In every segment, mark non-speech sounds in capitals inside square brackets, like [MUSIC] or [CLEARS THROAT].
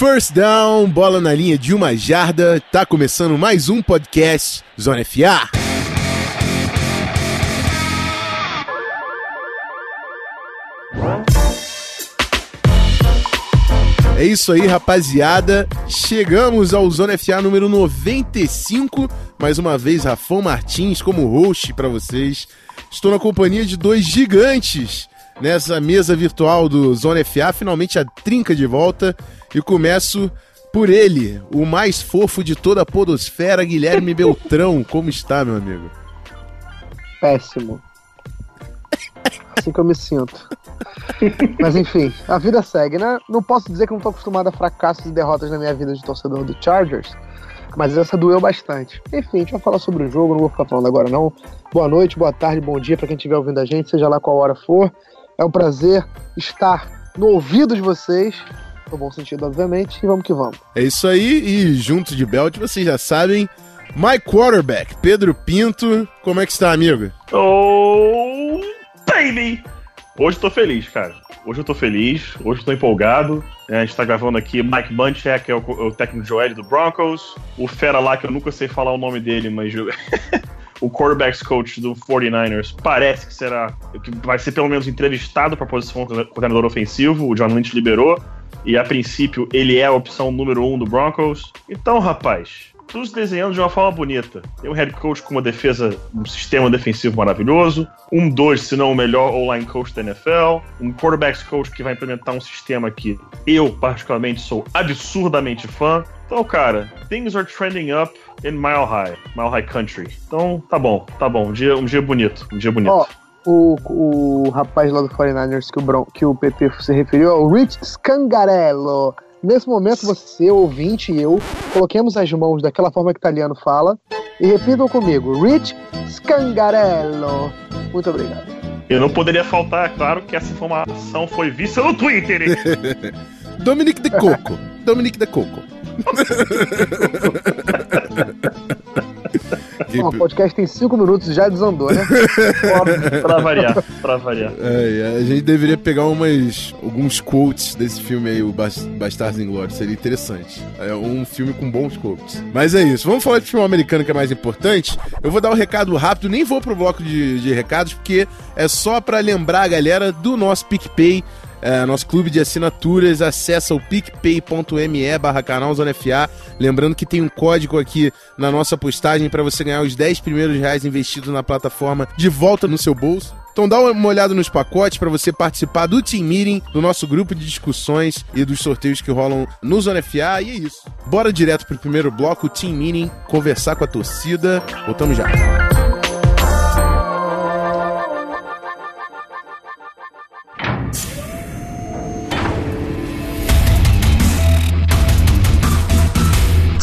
First down, bola na linha de uma jarda. Tá começando mais um podcast Zona FA. É isso aí, rapaziada. Chegamos ao Zona FA número 95. Mais uma vez, Rafão Martins como host para vocês. Estou na companhia de dois gigantes nessa mesa virtual do Zona FA. Finalmente a trinca de volta. E começo por ele, o mais fofo de toda a podosfera, Guilherme Beltrão. [LAUGHS] Como está, meu amigo? Péssimo. Assim que eu me sinto. Mas enfim, a vida segue, né? Não posso dizer que não tô acostumado a fracassos e derrotas na minha vida de torcedor do Chargers, mas essa doeu bastante. Enfim, a gente vai falar sobre o jogo, não vou ficar falando agora não. Boa noite, boa tarde, bom dia para quem estiver ouvindo a gente, seja lá qual hora for. É um prazer estar no ouvido de vocês, no bom sentido, obviamente, e vamos que vamos. É isso aí, e junto de Belt, vocês já sabem, my quarterback, Pedro Pinto. Como é que está, amigo? Oh, baby! Hoje eu tô feliz, cara. Hoje eu tô feliz, hoje eu tô empolgado. É, a gente tá gravando aqui Mike Munchak, que é o, o técnico de OL do Broncos. O fera lá, que eu nunca sei falar o nome dele, mas o [LAUGHS] quarterbacks coach do 49ers parece que será, que vai ser pelo menos entrevistado para a posição de coordenador ofensivo. O John Lynch liberou. E a princípio ele é a opção número um do Broncos. Então, rapaz, tudo se desenhando de uma forma bonita. Tem um head coach com uma defesa, um sistema defensivo maravilhoso, um dois, se não o melhor online coach da NFL, um quarterbacks coach que vai implementar um sistema que eu, particularmente, sou absurdamente fã. Então, cara, things are trending up in Mile High, Mile High Country. Então, tá bom, tá bom. Um dia, um dia bonito, um dia bonito. Ó, o, o rapaz lá do 49ers que o, Bron que o PP se referiu é o Rich Scangarello. Nesse momento, você, ouvinte e eu, coloquemos as mãos daquela forma que o italiano fala e repitam comigo: Rich Scangarello. Muito obrigado. Eu não poderia faltar, é claro, que essa informação foi vista no Twitter. [LAUGHS] Dominique de Coco. Dominique de Coco. [LAUGHS] Bom, o podcast tem cinco minutos e já desandou, né? [LAUGHS] pra variar, pra variar. É, a gente deveria pegar umas, alguns quotes desse filme aí, o Bas- Bastardos Inglórios. Seria interessante. É um filme com bons quotes. Mas é isso. Vamos falar de filme americano que é mais importante. Eu vou dar um recado rápido, nem vou pro bloco de, de recados, porque é só pra lembrar a galera do nosso PicPay. É, nosso clube de assinaturas, acessa o picpay.me barra canal Zona FA. Lembrando que tem um código aqui na nossa postagem para você ganhar os 10 primeiros reais investidos na plataforma de volta no seu bolso. Então dá uma olhada nos pacotes para você participar do Team Meeting, do nosso grupo de discussões e dos sorteios que rolam no Zona FA. E é isso. Bora direto pro primeiro bloco, Team Meeting, conversar com a torcida. Voltamos já.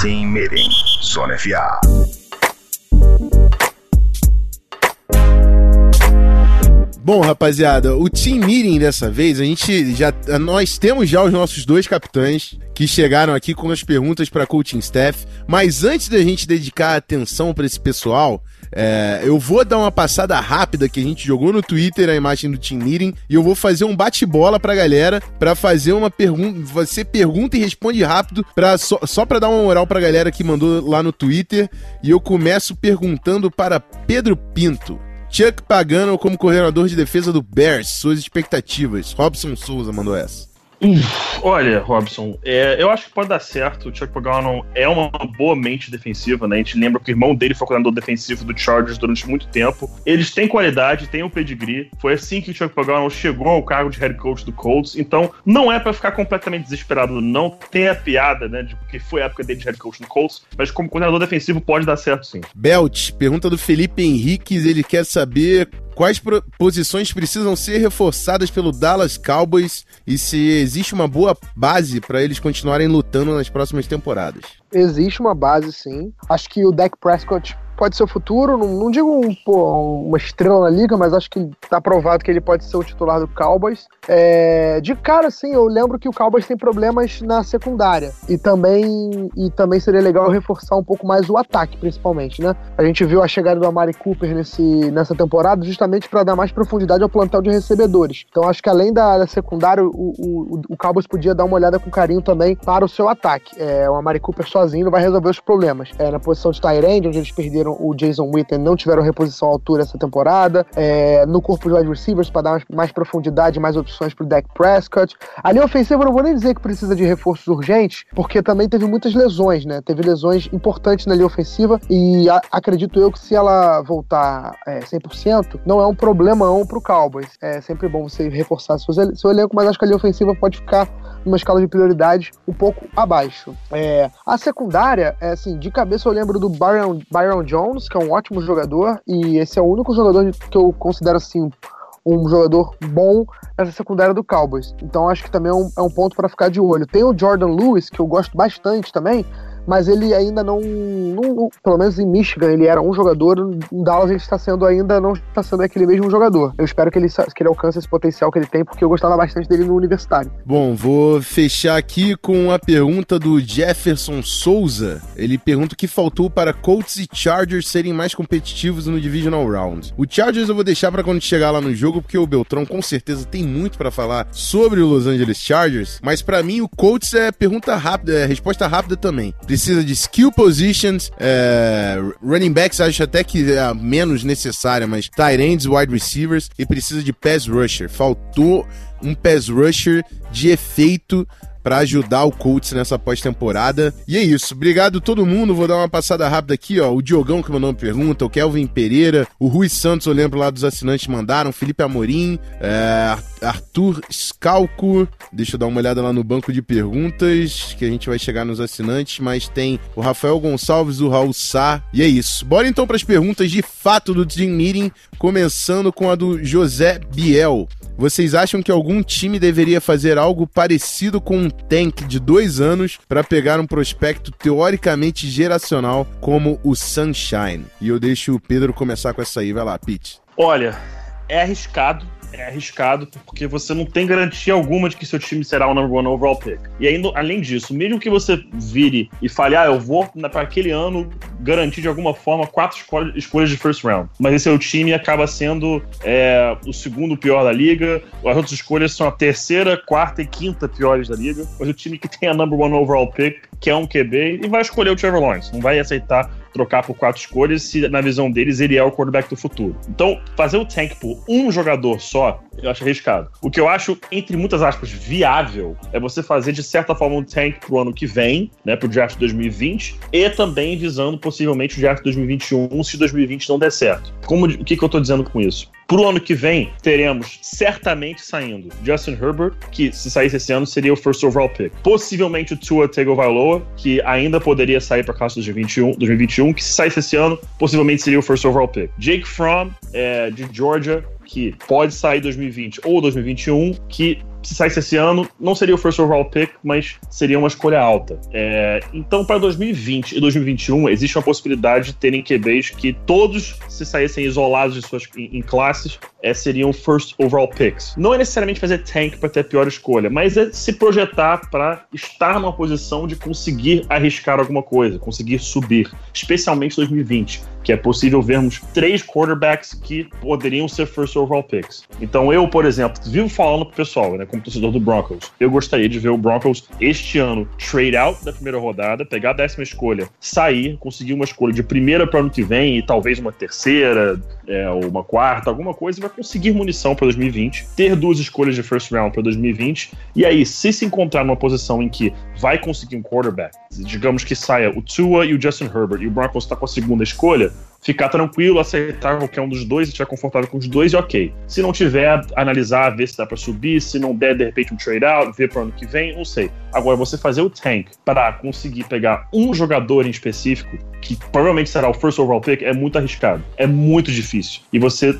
Team Meeting, Zona FA. Bom, rapaziada, o team meeting dessa vez, a gente já nós temos já os nossos dois capitães que chegaram aqui com as perguntas para coaching staff, mas antes da gente dedicar atenção para esse pessoal, é, eu vou dar uma passada rápida que a gente jogou no Twitter a imagem do team meeting e eu vou fazer um bate-bola pra galera para fazer uma pergunta, você pergunta e responde rápido para só, só para dar uma moral pra galera que mandou lá no Twitter e eu começo perguntando para Pedro Pinto. Chuck Pagano como coordenador de defesa do Bears, suas expectativas. Robson Souza mandou essa. Olha, Robson, é, eu acho que pode dar certo. O Chuck Pagano é uma boa mente defensiva, né? A gente lembra que o irmão dele foi coordenador defensivo do Chargers durante muito tempo. Eles têm qualidade, têm o pedigree. Foi assim que o Chuck Pagano chegou ao cargo de head coach do Colts. Então, não é pra ficar completamente desesperado, não. Tem a piada, né, de que foi a época dele de head coach no Colts, mas como coordenador defensivo pode dar certo sim. Belt, pergunta do Felipe Henriques, ele quer saber quais posições precisam ser reforçadas pelo Dallas Cowboys e se existe uma boa base para eles continuarem lutando nas próximas temporadas. Existe uma base, sim. Acho que o Dak Prescott pode ser o futuro. Não, não digo um, pô, uma estrela na liga, mas acho que tá provado que ele pode ser o titular do Cowboys. É, de cara, sim, eu lembro que o Cowboys tem problemas na secundária. E também, e também seria legal reforçar um pouco mais o ataque, principalmente, né? A gente viu a chegada do Amari Cooper nesse, nessa temporada justamente para dar mais profundidade ao plantel de recebedores. Então acho que além da, da secundária, o, o, o Cowboys podia dar uma olhada com carinho também para o seu ataque. É, o Amari Cooper sozinho não vai resolver os problemas. É, na posição de Tyrande, onde eles perderam o Jason Witten, não tiveram reposição à altura essa temporada. É, no corpo de wide receivers, para dar mais, mais profundidade, mais opções para o Dak Prescott. A linha ofensiva, não vou nem dizer que precisa de reforços urgentes, porque também teve muitas lesões, né? Teve lesões importantes na linha ofensiva e a, acredito eu que se ela voltar é, 100%, não é um problemão para o Cowboys. É sempre bom você reforçar seu, seu elenco, mas acho que a linha ofensiva pode ficar numa escala de prioridade um pouco abaixo. É, a secundária, é assim, de cabeça eu lembro do Byron, Byron Jones, que é um ótimo jogador, e esse é o único jogador que eu considero assim um jogador bom nessa secundária do Cowboys. Então acho que também é um, é um ponto para ficar de olho. Tem o Jordan Lewis, que eu gosto bastante também, mas ele ainda não, não, pelo menos em Michigan, ele era um jogador, em Dallas ele está sendo ainda, não está sendo aquele mesmo jogador. Eu espero que ele, que ele alcance esse potencial que ele tem, porque eu gostava bastante dele no universitário. Bom, vou fechar aqui com a pergunta do Jefferson Souza. Ele pergunta o que faltou para Colts e Chargers serem mais competitivos no Divisional Round. O Chargers eu vou deixar para quando chegar lá no jogo, porque o Beltrão com certeza tem muito para falar sobre o Los Angeles Chargers, mas para mim o Colts é pergunta rápida, é resposta rápida também de skill positions, é, running backs acho até que é a menos necessária, mas tight ends, wide receivers e precisa de pass rusher. Faltou um pass rusher de efeito para ajudar o Colts nessa pós-temporada. E é isso. Obrigado todo mundo. Vou dar uma passada rápida aqui, ó. O Diogão que mandou uma pergunta, o Kelvin Pereira, o Rui Santos, eu lembro lá dos assinantes mandaram, Felipe Amorim, é, Arthur Scalco. Deixa eu dar uma olhada lá no banco de perguntas, que a gente vai chegar nos assinantes, mas tem o Rafael Gonçalves, o Raul Sá. E é isso. Bora então para as perguntas de fato do Team Meeting, começando com a do José Biel. Vocês acham que algum time deveria fazer algo parecido com um tank de dois anos para pegar um prospecto teoricamente geracional como o Sunshine? E eu deixo o Pedro começar com essa aí. Vai lá, Pete. Olha, é arriscado, é arriscado porque você não tem garantia alguma de que seu time será o number one overall pick. E ainda, além disso, mesmo que você vire e fale, ah, eu vou para aquele ano garantir de alguma forma quatro escolhas de first round, mas esse seu time acaba sendo é, o segundo pior da liga, as outras escolhas são a terceira, quarta e quinta piores da liga, mas o time que tem a number one overall pick, que é um QB, e vai escolher o Trevor Lawrence, não vai aceitar trocar por quatro escolhas se, na visão deles, ele é o quarterback do futuro. Então, fazer o tank por um jogador só, eu acho arriscado. O que eu acho, entre muitas aspas, viável é você fazer, de certa forma, um tank pro ano que vem, né, pro draft 2020, e também visando possivelmente o draft 2021 se 2020 não der certo. Como, o que, que eu tô dizendo com isso? Pro ano que vem, teremos certamente saindo Justin Herbert, que se saísse esse ano seria o first overall pick. Possivelmente o Tua Tagovailoa, que ainda poderia sair para classe 2021, 2021, que se saísse esse ano, possivelmente seria o first overall pick. Jake Fromm, é, de Georgia, que pode sair 2020 ou 2021, que se saísse esse ano, não seria o first overall pick, mas seria uma escolha alta. É, então, para 2020 e 2021, existe uma possibilidade de terem QBs que todos, se saíssem isolados de suas, em, em classes, é, seriam first overall picks. Não é necessariamente fazer tank para ter a pior escolha, mas é se projetar para estar numa posição de conseguir arriscar alguma coisa, conseguir subir, especialmente 2020 que é possível vermos três quarterbacks que poderiam ser first overall picks. Então eu, por exemplo, vivo falando pro pessoal, né, como torcedor do Broncos, eu gostaria de ver o Broncos este ano trade out da primeira rodada, pegar a décima escolha, sair, conseguir uma escolha de primeira para ano que vem e talvez uma terceira, é, uma quarta, alguma coisa, e vai conseguir munição para 2020, ter duas escolhas de first round para 2020, e aí, se se encontrar numa posição em que vai conseguir um quarterback, digamos que saia o Tua e o Justin Herbert, e o Broncos está com a segunda escolha, ficar tranquilo, aceitar qualquer um dos dois, estiver confortável com os dois, e ok. Se não tiver, analisar, ver se dá pra subir, se não der, de repente, um trade out, ver pro ano que vem, não sei. Agora, você fazer o tank para conseguir pegar um jogador em específico, que provavelmente será o first overall pick, é muito arriscado. É muito difícil. E você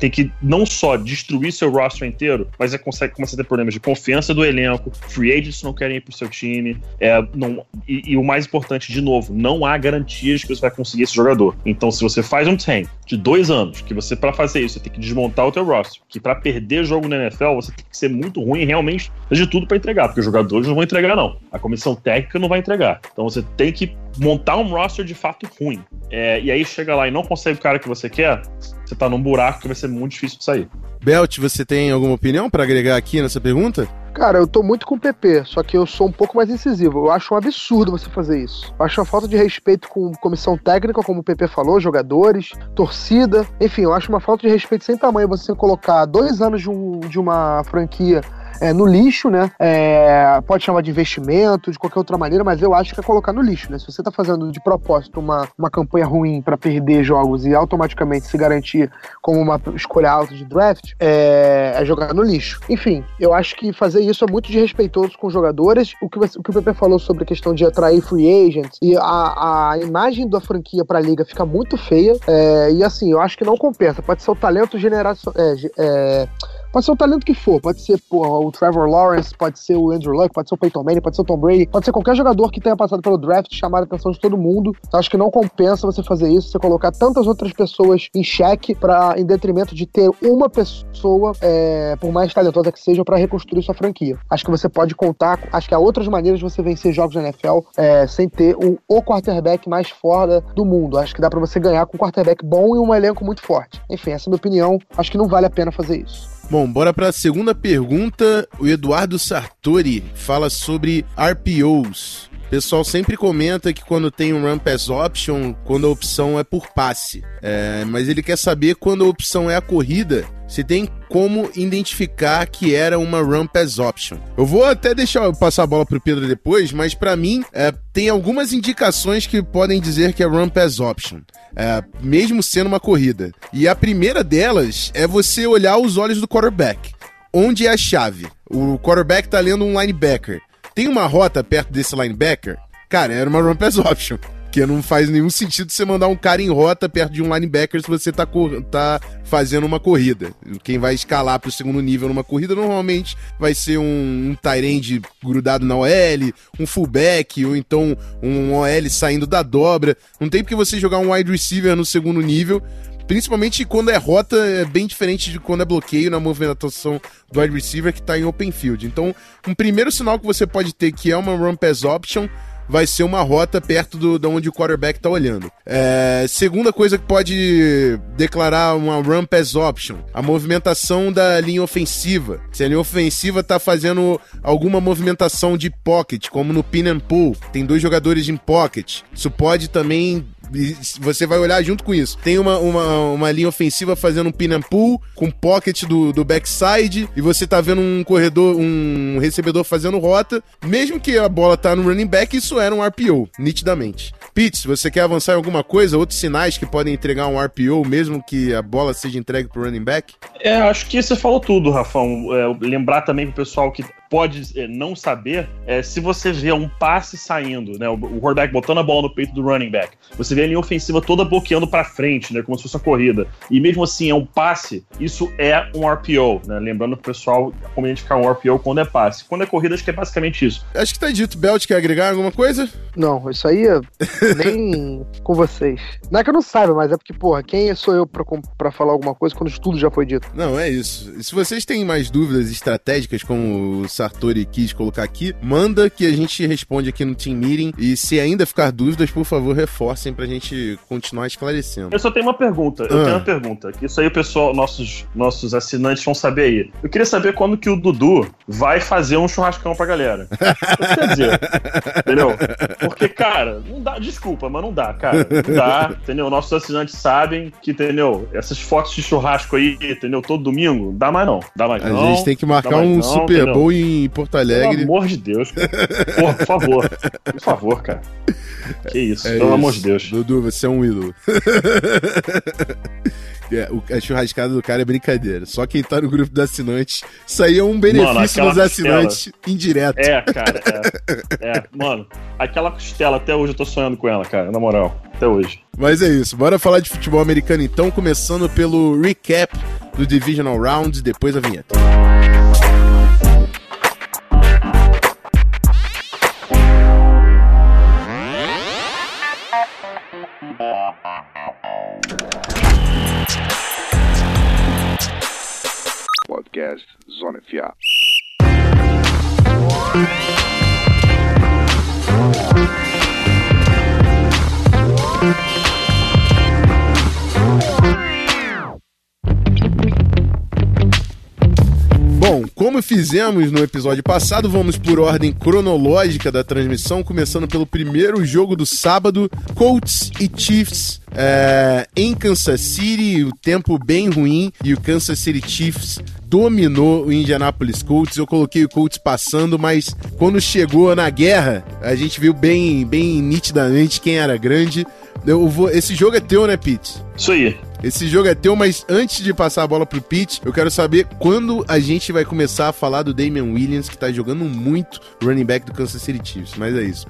tem que não só destruir seu roster inteiro, mas é consegue começar a ter problemas de confiança do elenco, free agents não querem ir pro seu time, é, não, e, e o mais importante, de novo, não há garantias que você vai conseguir esse jogador. Então, se você faz um tank de dois anos, que você, para fazer isso, você tem que desmontar o teu roster, que para perder jogo na NFL, você tem que ser muito ruim realmente de tudo para entregar, porque os jogadores não vão entregar, não. A comissão técnica não vai entregar. Então você tem que montar um roster de fato ruim. É, e aí chega lá e não consegue o cara que você quer, você tá num buraco que vai ser muito difícil de sair. Belt, você tem alguma opinião para agregar aqui nessa pergunta? Cara, eu tô muito com o PP, só que eu sou um pouco mais incisivo. Eu acho um absurdo você fazer isso. Eu acho uma falta de respeito com comissão técnica, como o PP falou, jogadores, torcida. Enfim, eu acho uma falta de respeito sem tamanho você colocar dois anos de, um, de uma franquia é, no lixo, né? É, pode chamar de investimento, de qualquer outra maneira, mas eu acho que é colocar no lixo, né? Se você tá fazendo de propósito uma, uma campanha ruim para perder jogos e automaticamente se garantir como uma escolha alta de draft, é, é, jogar no lixo. Enfim, eu acho que fazer isso é muito desrespeitoso com os jogadores. O que, o, que o Pepe falou sobre a questão de atrair free agents e a, a imagem da franquia pra liga fica muito feia. É, e assim, eu acho que não compensa. Pode ser o talento geracional. É, é, Pode ser o talento que for, pode ser porra, o Trevor Lawrence, pode ser o Andrew Luck, pode ser o Peyton Manning, pode ser o Tom Brady, pode ser qualquer jogador que tenha passado pelo draft chamar a atenção de todo mundo. Eu acho que não compensa você fazer isso, você colocar tantas outras pessoas em xeque para em detrimento de ter uma pessoa, é, por mais talentosa que seja, para reconstruir sua franquia. Acho que você pode contar, acho que há outras maneiras de você vencer jogos na NFL é, sem ter o, o quarterback mais foda do mundo. Acho que dá para você ganhar com um quarterback bom e um elenco muito forte. Enfim, essa é a minha opinião. Acho que não vale a pena fazer isso. Bom, bora para a segunda pergunta. O Eduardo Sartori fala sobre RPOs. O pessoal sempre comenta que quando tem um run pass option, quando a opção é por passe. É, mas ele quer saber quando a opção é a corrida, se tem como identificar que era uma run pass option. Eu vou até deixar passar a bola pro Pedro depois, mas para mim é, tem algumas indicações que podem dizer que é run pass option, é, mesmo sendo uma corrida. E a primeira delas é você olhar os olhos do quarterback. Onde é a chave? O quarterback tá lendo um linebacker. Tem uma rota perto desse linebacker? Cara, era uma run pass option. Porque não faz nenhum sentido você mandar um cara em rota perto de um linebacker se você tá, tá fazendo uma corrida. Quem vai escalar pro segundo nível numa corrida normalmente vai ser um, um tight grudado na OL, um fullback, ou então um OL saindo da dobra. Não tem porque você jogar um wide receiver no segundo nível Principalmente quando é rota, é bem diferente de quando é bloqueio na movimentação do wide receiver que está em open field. Então, um primeiro sinal que você pode ter que é uma run pass option vai ser uma rota perto do, de onde o quarterback está olhando. É, segunda coisa que pode declarar uma run pass option, a movimentação da linha ofensiva. Se a linha ofensiva está fazendo alguma movimentação de pocket, como no pin and pull, tem dois jogadores em pocket. Isso pode também você vai olhar junto com isso. Tem uma, uma, uma linha ofensiva fazendo um pin and pull, com pocket do, do backside, e você tá vendo um corredor, um recebedor fazendo rota. Mesmo que a bola tá no running back, isso era um RPO, nitidamente. Pitts, você quer avançar em alguma coisa? Outros sinais que podem entregar um RPO, mesmo que a bola seja entregue pro running back? É, acho que você falou tudo, Rafão. É, lembrar também pro pessoal que pode é, não saber é, se você vê um passe saindo, né, o, o quarterback botando a bola no peito do running back, você vê a linha ofensiva toda bloqueando para frente, né, como se fosse uma corrida, e mesmo assim é um passe, isso é um RPO, né, lembrando pro pessoal como identificar um RPO quando é passe. Quando é corrida, acho que é basicamente isso. Acho que tá dito. Belt, quer agregar alguma coisa? Não, isso aí é nem [LAUGHS] com vocês. Não é que eu não saiba, mas é porque, porra, quem sou eu pra, pra falar alguma coisa quando tudo já foi dito? Não, é isso. E se vocês têm mais dúvidas estratégicas, como o Sartori quis colocar aqui, manda que a gente responde aqui no Team Meeting. E se ainda ficar dúvidas, por favor, reforcem pra gente continuar esclarecendo. Eu só tenho uma pergunta. Eu ah. tenho uma pergunta. Que isso aí o pessoal, nossos, nossos assinantes vão saber aí. Eu queria saber quando que o Dudu vai fazer um churrascão pra galera. [LAUGHS] quer dizer, entendeu? Porque, cara, não dá, desculpa, mas não dá, cara. Não dá, entendeu? Nossos assinantes sabem que, entendeu? Essas fotos de churrasco aí, entendeu? Todo domingo, dá mais não. Dá mais a não. A gente tem que marcar um não, Super Bowl em Porto Alegre. Pelo amor de Deus, cara. Porra, por favor. Por favor, cara. Que isso, É pelo isso. amor de Deus. Dudu, você é um ídolo. [LAUGHS] É, o- a churrascada do cara é brincadeira. Só quem tá no grupo dos assinantes. Isso aí é um benefício aquela dos assinantes indireto. É, cara, é. É, mano, aquela costela, até hoje eu tô sonhando com ela, cara, na moral. Até hoje. Mas é isso. Bora falar de futebol americano então, começando pelo recap do Divisional Round, depois a vinheta. Podcast Zona FA. Bom, como fizemos no episódio passado, vamos por ordem cronológica da transmissão, começando pelo primeiro jogo do sábado, Colts e Chiefs é, em Kansas City, o tempo bem ruim e o Kansas City Chiefs dominou o Indianapolis Colts. Eu coloquei o Colts passando, mas quando chegou na guerra, a gente viu bem, bem nitidamente quem era grande. Eu vou, esse jogo é teu, né, Pete? Isso aí. Esse jogo é teu, mas antes de passar a bola pro Pete, eu quero saber quando a gente vai começar a falar do Damian Williams, que tá jogando muito running back do Kansas City Chiefs. Mas é isso.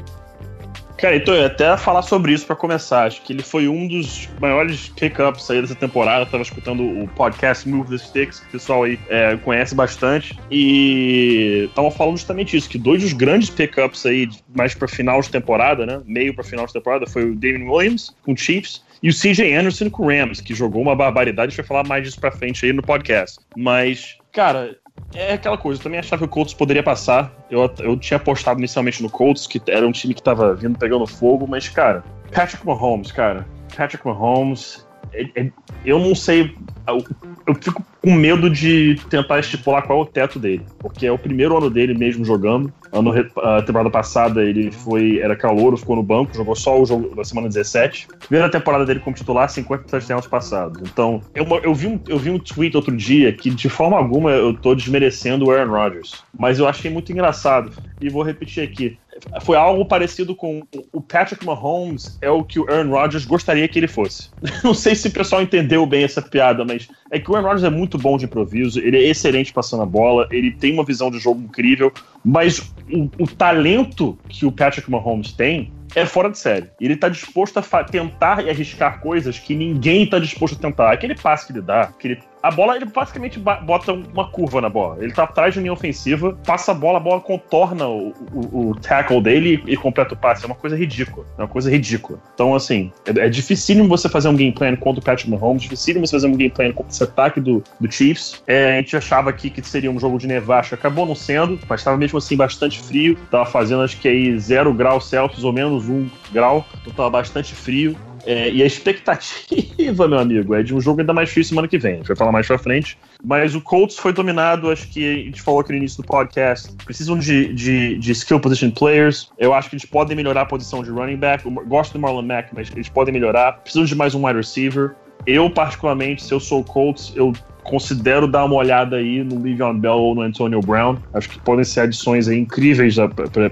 Cara, então eu ia até falar sobre isso pra começar. Acho que ele foi um dos maiores pickups aí dessa temporada. Eu tava escutando o podcast Move the Sticks, que o pessoal aí é, conhece bastante. E estavam falando justamente isso: que dois dos grandes pickups aí, mais pra final de temporada, né? Meio pra final de temporada, foi o Damien Williams com o Chiefs. E o CJ Anderson com o Rams, que jogou uma barbaridade. A gente vai falar mais disso pra frente aí no podcast. Mas, cara, é aquela coisa, eu também achava que o Colts poderia passar. Eu, eu tinha apostado inicialmente no Colts, que era um time que tava vindo pegando fogo, mas, cara, Patrick Mahomes, cara, Patrick Mahomes, eu não sei. Eu, eu fico com medo de tentar estipular qual é o teto dele, porque é o primeiro ano dele mesmo jogando. Ano, a temporada passada ele foi era calouro, ficou no banco, jogou só o jogo da semana 17. Primeira temporada dele como titular, 50 touchdowns passados. Então, eu, eu, vi um, eu vi um tweet outro dia que de forma alguma eu tô desmerecendo o Aaron Rodgers, mas eu achei muito engraçado e vou repetir aqui. Foi algo parecido com o Patrick Mahomes é o que o Aaron Rodgers gostaria que ele fosse. [LAUGHS] Não sei se o pessoal entendeu bem essa piada, mas é que o Aaron Rodgers é muito bom de improviso, ele é excelente passando a bola, ele tem uma visão de jogo incrível, mas o, o talento que o Patrick Mahomes tem é fora de série. Ele tá disposto a tentar e arriscar coisas que ninguém tá disposto a tentar. Aquele passe que ele dá, aquele a bola, ele basicamente ba- bota uma curva na bola. Ele tá atrás de linha ofensiva, passa a bola, a bola contorna o, o- o tackle dele e, e completa o passe. É uma coisa ridícula. É uma coisa ridícula. Então, assim, é, é dificílimo você fazer um game plan contra o Patrick Mahomes, dificílimo você fazer um game plan contra esse ataque do, do Chiefs. É, a gente achava aqui que seria um jogo de nevasca, acabou não sendo, mas estava mesmo assim bastante frio. Tava fazendo acho que aí 0 graus Celsius ou menos 1 grau, então tava bastante frio. É, e a expectativa, [LAUGHS] meu amigo, é de um jogo ainda mais difícil semana que vem. A gente vai falar mais pra frente. Mas o Colts foi dominado, acho que a gente falou aqui no início do podcast. Precisam de, de, de skill position players. Eu acho que eles podem melhorar a posição de running back. Eu gosto do Marlon Mack, mas eles podem melhorar. Precisam de mais um wide receiver. Eu, particularmente, se eu sou o Colts, eu considero dar uma olhada aí no Le'Veon Bell ou no Antonio Brown. Acho que podem ser adições incríveis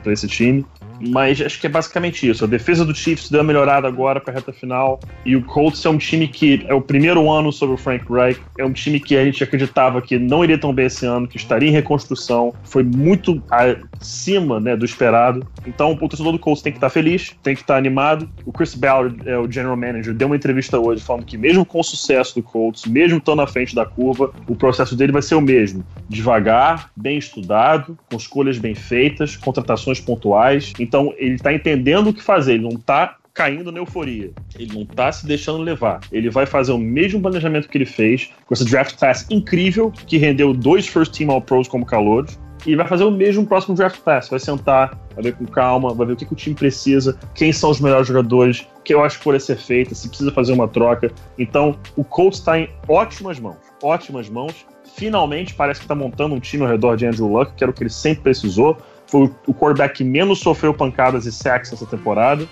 para esse time. Mas acho que é basicamente isso. A defesa do Chiefs deu uma melhorada agora para a reta final. E o Colts é um time que é o primeiro ano sobre o Frank Reich. É um time que a gente acreditava que não iria tão bem esse ano, que estaria em reconstrução. Foi muito acima né, do esperado. Então o torcedor do Colts tem que estar feliz, tem que estar animado. O Chris Ballard, é, o general manager, deu uma entrevista hoje falando que mesmo com o sucesso do Colts, mesmo estando na frente da curva, o processo dele vai ser o mesmo. Devagar, bem estudado, com escolhas bem feitas, contratações pontuais. Então ele está entendendo o que fazer, ele não está caindo na euforia. Ele não tá se deixando levar. Ele vai fazer o mesmo planejamento que ele fez com esse draft class incrível que rendeu dois first team all pros como calouros. E vai fazer o mesmo próximo draft class. Vai sentar, vai ver com calma, vai ver o que, que o time precisa, quem são os melhores jogadores, que eu acho que pode ser feita, se precisa fazer uma troca. Então, o Colts está em ótimas mãos. Ótimas mãos. Finalmente parece que está montando um time ao redor de Andrew Luck, que era o que ele sempre precisou. Foi o quarterback que menos sofreu pancadas e sacks nessa temporada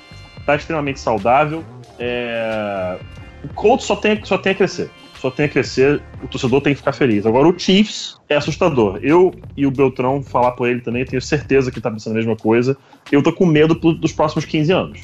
tá extremamente saudável. É... O Colts só tem, só tem a crescer. Só tem a crescer, o torcedor tem que ficar feliz. Agora, o Chiefs é assustador. Eu e o Beltrão, falar por ele também, tenho certeza que tá pensando a mesma coisa. Eu tô com medo dos próximos 15 anos.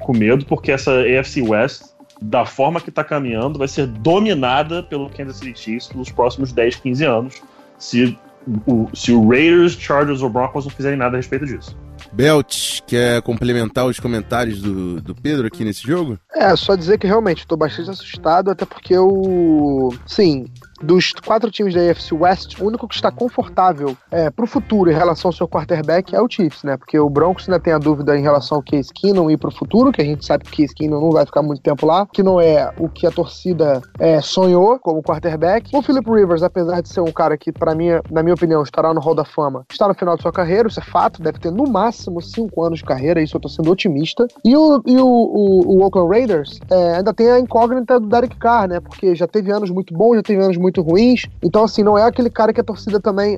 com medo, porque essa AFC West, da forma que tá caminhando, vai ser dominada pelo Kansas City Chiefs pelos próximos 10, 15 anos, se o, se o Raiders, Chargers ou Broncos não fizerem nada a respeito disso. Belt, quer complementar os comentários do, do Pedro aqui nesse jogo? É, só dizer que realmente estou bastante assustado, até porque o. Sim, dos quatro times da AFC West, o único que está confortável é, para o futuro em relação ao seu quarterback é o Chiefs, né? Porque o Broncos ainda tem a dúvida em relação ao Case Keenum ir para o futuro, que a gente sabe que o Case Keenum não vai ficar muito tempo lá, que não é o que a torcida é, sonhou como quarterback. O Philip Rivers, apesar de ser um cara que, para mim, na minha opinião, estará no Hall da Fama, está no final de sua carreira, isso é fato, deve ter no máximo cinco anos de carreira, isso eu estou sendo otimista. E o, e o, o, o Oakland Raiders é, ainda tem a incógnita do Derek Carr, né? Porque já teve anos muito bons, já teve anos muito ruins. Então, assim, não é aquele cara que a torcida também.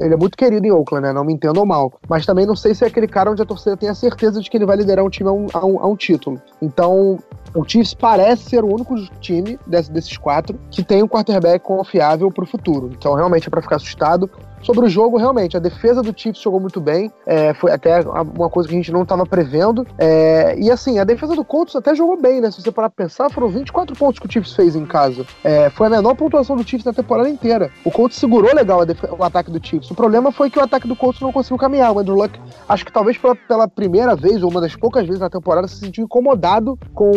Ele é muito querido em Oakland, né? Não me entendam mal. Mas também não sei se é aquele cara onde a torcida tem a certeza de que ele vai liderar um time a um, a um, a um título. Então, o Chiefs parece ser o único time desse, desses quatro que tem um quarterback confiável para o futuro. Então, realmente é para ficar assustado. Sobre o jogo, realmente, a defesa do Chiefs jogou muito bem. É, foi até uma coisa que a gente não estava prevendo. É, e assim, a defesa do Colts até jogou bem, né? Se você parar pra pensar, foram 24 pontos que o Chiefs fez em casa. É, foi a menor pontuação do Chiefs na temporada inteira. O Colts segurou legal o ataque do Chiefs. O problema foi que o ataque do Colts não conseguiu caminhar. O Andrew Luck, acho que talvez pela, pela primeira vez, ou uma das poucas vezes na temporada, se sentiu incomodado com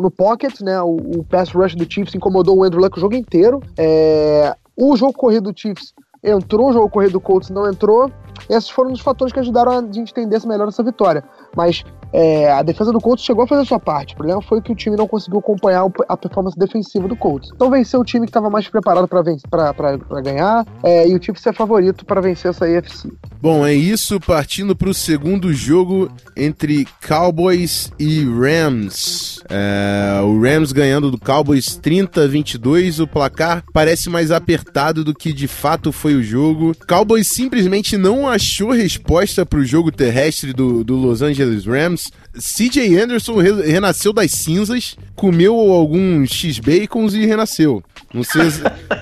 no pocket, né? O, o pass rush do Chiefs incomodou o Andrew Luck o jogo inteiro. É, o jogo corrido do Chiefs entrou, o jogo corrido do Colts não entrou. Esses foram os fatores que ajudaram a gente entender melhor essa vitória. Mas é, a defesa do Colts chegou a fazer a sua parte. O problema foi que o time não conseguiu acompanhar a performance defensiva do Colts. Então venceu o time que estava mais preparado para ganhar é, e o time ser favorito para vencer essa AFC. Bom, é isso. Partindo para o segundo jogo entre Cowboys e Rams. É, o Rams ganhando do Cowboys 30 a 22. O placar parece mais apertado do que de fato foi o jogo. Cowboys simplesmente não achou resposta para o jogo terrestre do, do Los Angeles Rams. CJ Anderson re renasceu das cinzas, comeu alguns X-Bacons e renasceu. Não sei,